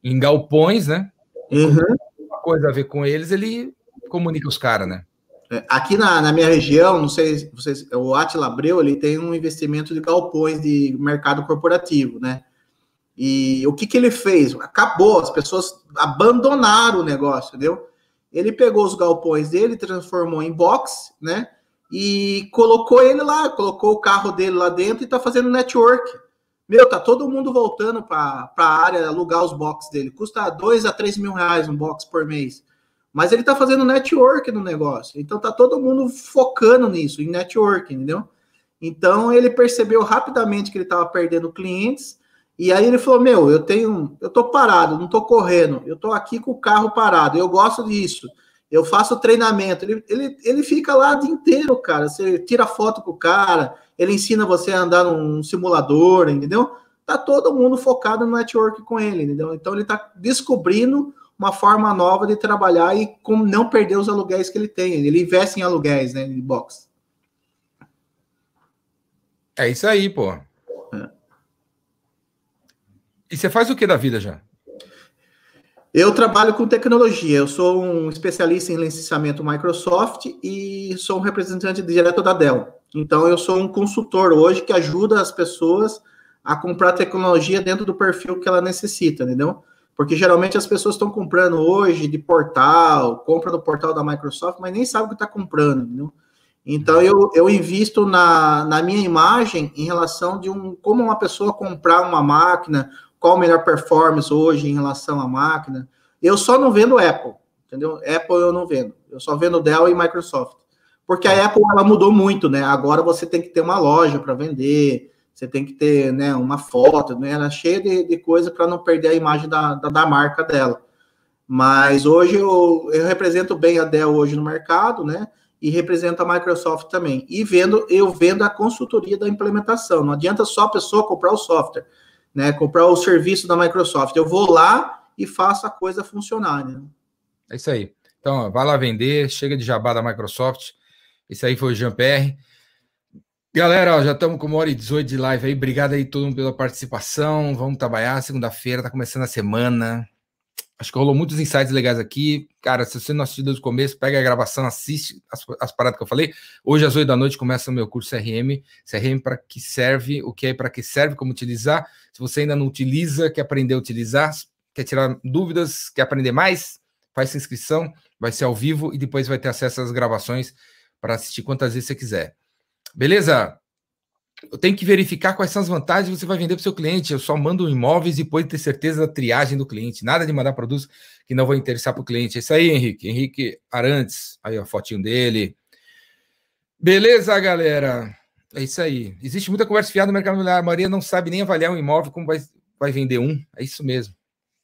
em galpões, né? Uhum. Uma coisa a ver com eles, ele comunica os caras, né? É, aqui na, na, minha região, não sei se vocês, o Atila Abreu, ele tem um investimento de galpões de mercado corporativo, né? E o que, que ele fez? Acabou, as pessoas abandonaram o negócio, entendeu? Ele pegou os galpões dele, transformou em box, né? E colocou ele lá, colocou o carro dele lá dentro e tá fazendo network. Meu, tá todo mundo voltando para a área alugar os boxes dele. Custa 2 a 3 mil reais um box por mês. Mas ele tá fazendo network no negócio. Então tá todo mundo focando nisso, em network, entendeu? Então ele percebeu rapidamente que ele estava perdendo clientes. E aí ele falou: Meu, eu tenho, eu tô parado, não tô correndo, eu tô aqui com o carro parado, eu gosto disso. Eu faço treinamento. Ele, ele, ele fica lá o dia inteiro, cara. Você tira foto com o cara, ele ensina você a andar num simulador, entendeu? Tá todo mundo focado no network com ele, entendeu? Então ele tá descobrindo uma forma nova de trabalhar e como não perder os aluguéis que ele tem. Ele investe em aluguéis, né, em box. É isso aí, pô. É. E você faz o que da vida já? Eu trabalho com tecnologia. Eu sou um especialista em licenciamento Microsoft e sou um representante direto da Dell. Então, eu sou um consultor hoje que ajuda as pessoas a comprar tecnologia dentro do perfil que ela necessita, entendeu? Porque geralmente as pessoas estão comprando hoje de portal, compra do portal da Microsoft, mas nem sabe o que está comprando, entendeu? Então eu, eu invisto na, na minha imagem em relação de um como uma pessoa comprar uma máquina, qual a melhor performance hoje em relação à máquina. Eu só não vendo Apple, entendeu? Apple eu não vendo. Eu só vendo Dell e Microsoft. Porque a Apple ela mudou muito, né? Agora você tem que ter uma loja para vender, você tem que ter né, uma foto, né? Ela é cheia de, de coisa para não perder a imagem da, da, da, marca dela. Mas hoje eu, eu represento bem a Dell hoje no mercado, né? E represento a Microsoft também. E vendo, eu vendo a consultoria da implementação. Não adianta só a pessoa comprar o software, né? Comprar o serviço da Microsoft. Eu vou lá e faço a coisa funcionar, né? É isso aí. Então, vai lá vender, chega de jabá da Microsoft esse aí foi o Jean-Pierre. Galera, ó, já estamos com uma hora e 18 de live aí. Obrigado aí todo mundo pela participação. Vamos trabalhar. Segunda-feira, tá começando a semana. Acho que rolou muitos insights legais aqui. Cara, se você não assistiu desde o começo, pega a gravação, assiste as, as paradas que eu falei. Hoje, às 8 da noite, começa o meu curso CRM. CRM para que serve, o que é para que serve, como utilizar. Se você ainda não utiliza, quer aprender a utilizar, quer tirar dúvidas, quer aprender mais, faz sua inscrição. Vai ser ao vivo e depois vai ter acesso às gravações para assistir quantas vezes você quiser. Beleza? Eu tenho que verificar quais são as vantagens que você vai vender para o seu cliente. Eu só mando imóveis e depois ter certeza da triagem do cliente. Nada de mandar produtos que não vão interessar para o cliente. É isso aí, Henrique. Henrique Arantes. Aí, a fotinho dele. Beleza, galera? É isso aí. Existe muita conversa fiada no mercado imobiliário. A maioria não sabe nem avaliar um imóvel como vai, vai vender um. É isso mesmo.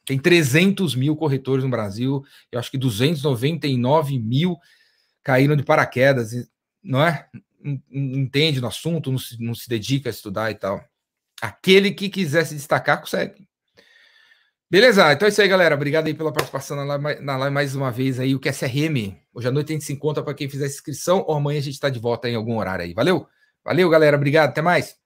Tem 300 mil corretores no Brasil. Eu acho que 299 mil caíram de paraquedas, não é? Entende no assunto, não se, não se dedica a estudar e tal. Aquele que quiser se destacar, consegue. Beleza, então é isso aí, galera. Obrigado aí pela participação na live, na live mais uma vez aí. O que é CRM? Hoje à noite a gente se encontra para quem fizer inscrição ou amanhã a gente está de volta em algum horário aí. Valeu? Valeu, galera. Obrigado. Até mais.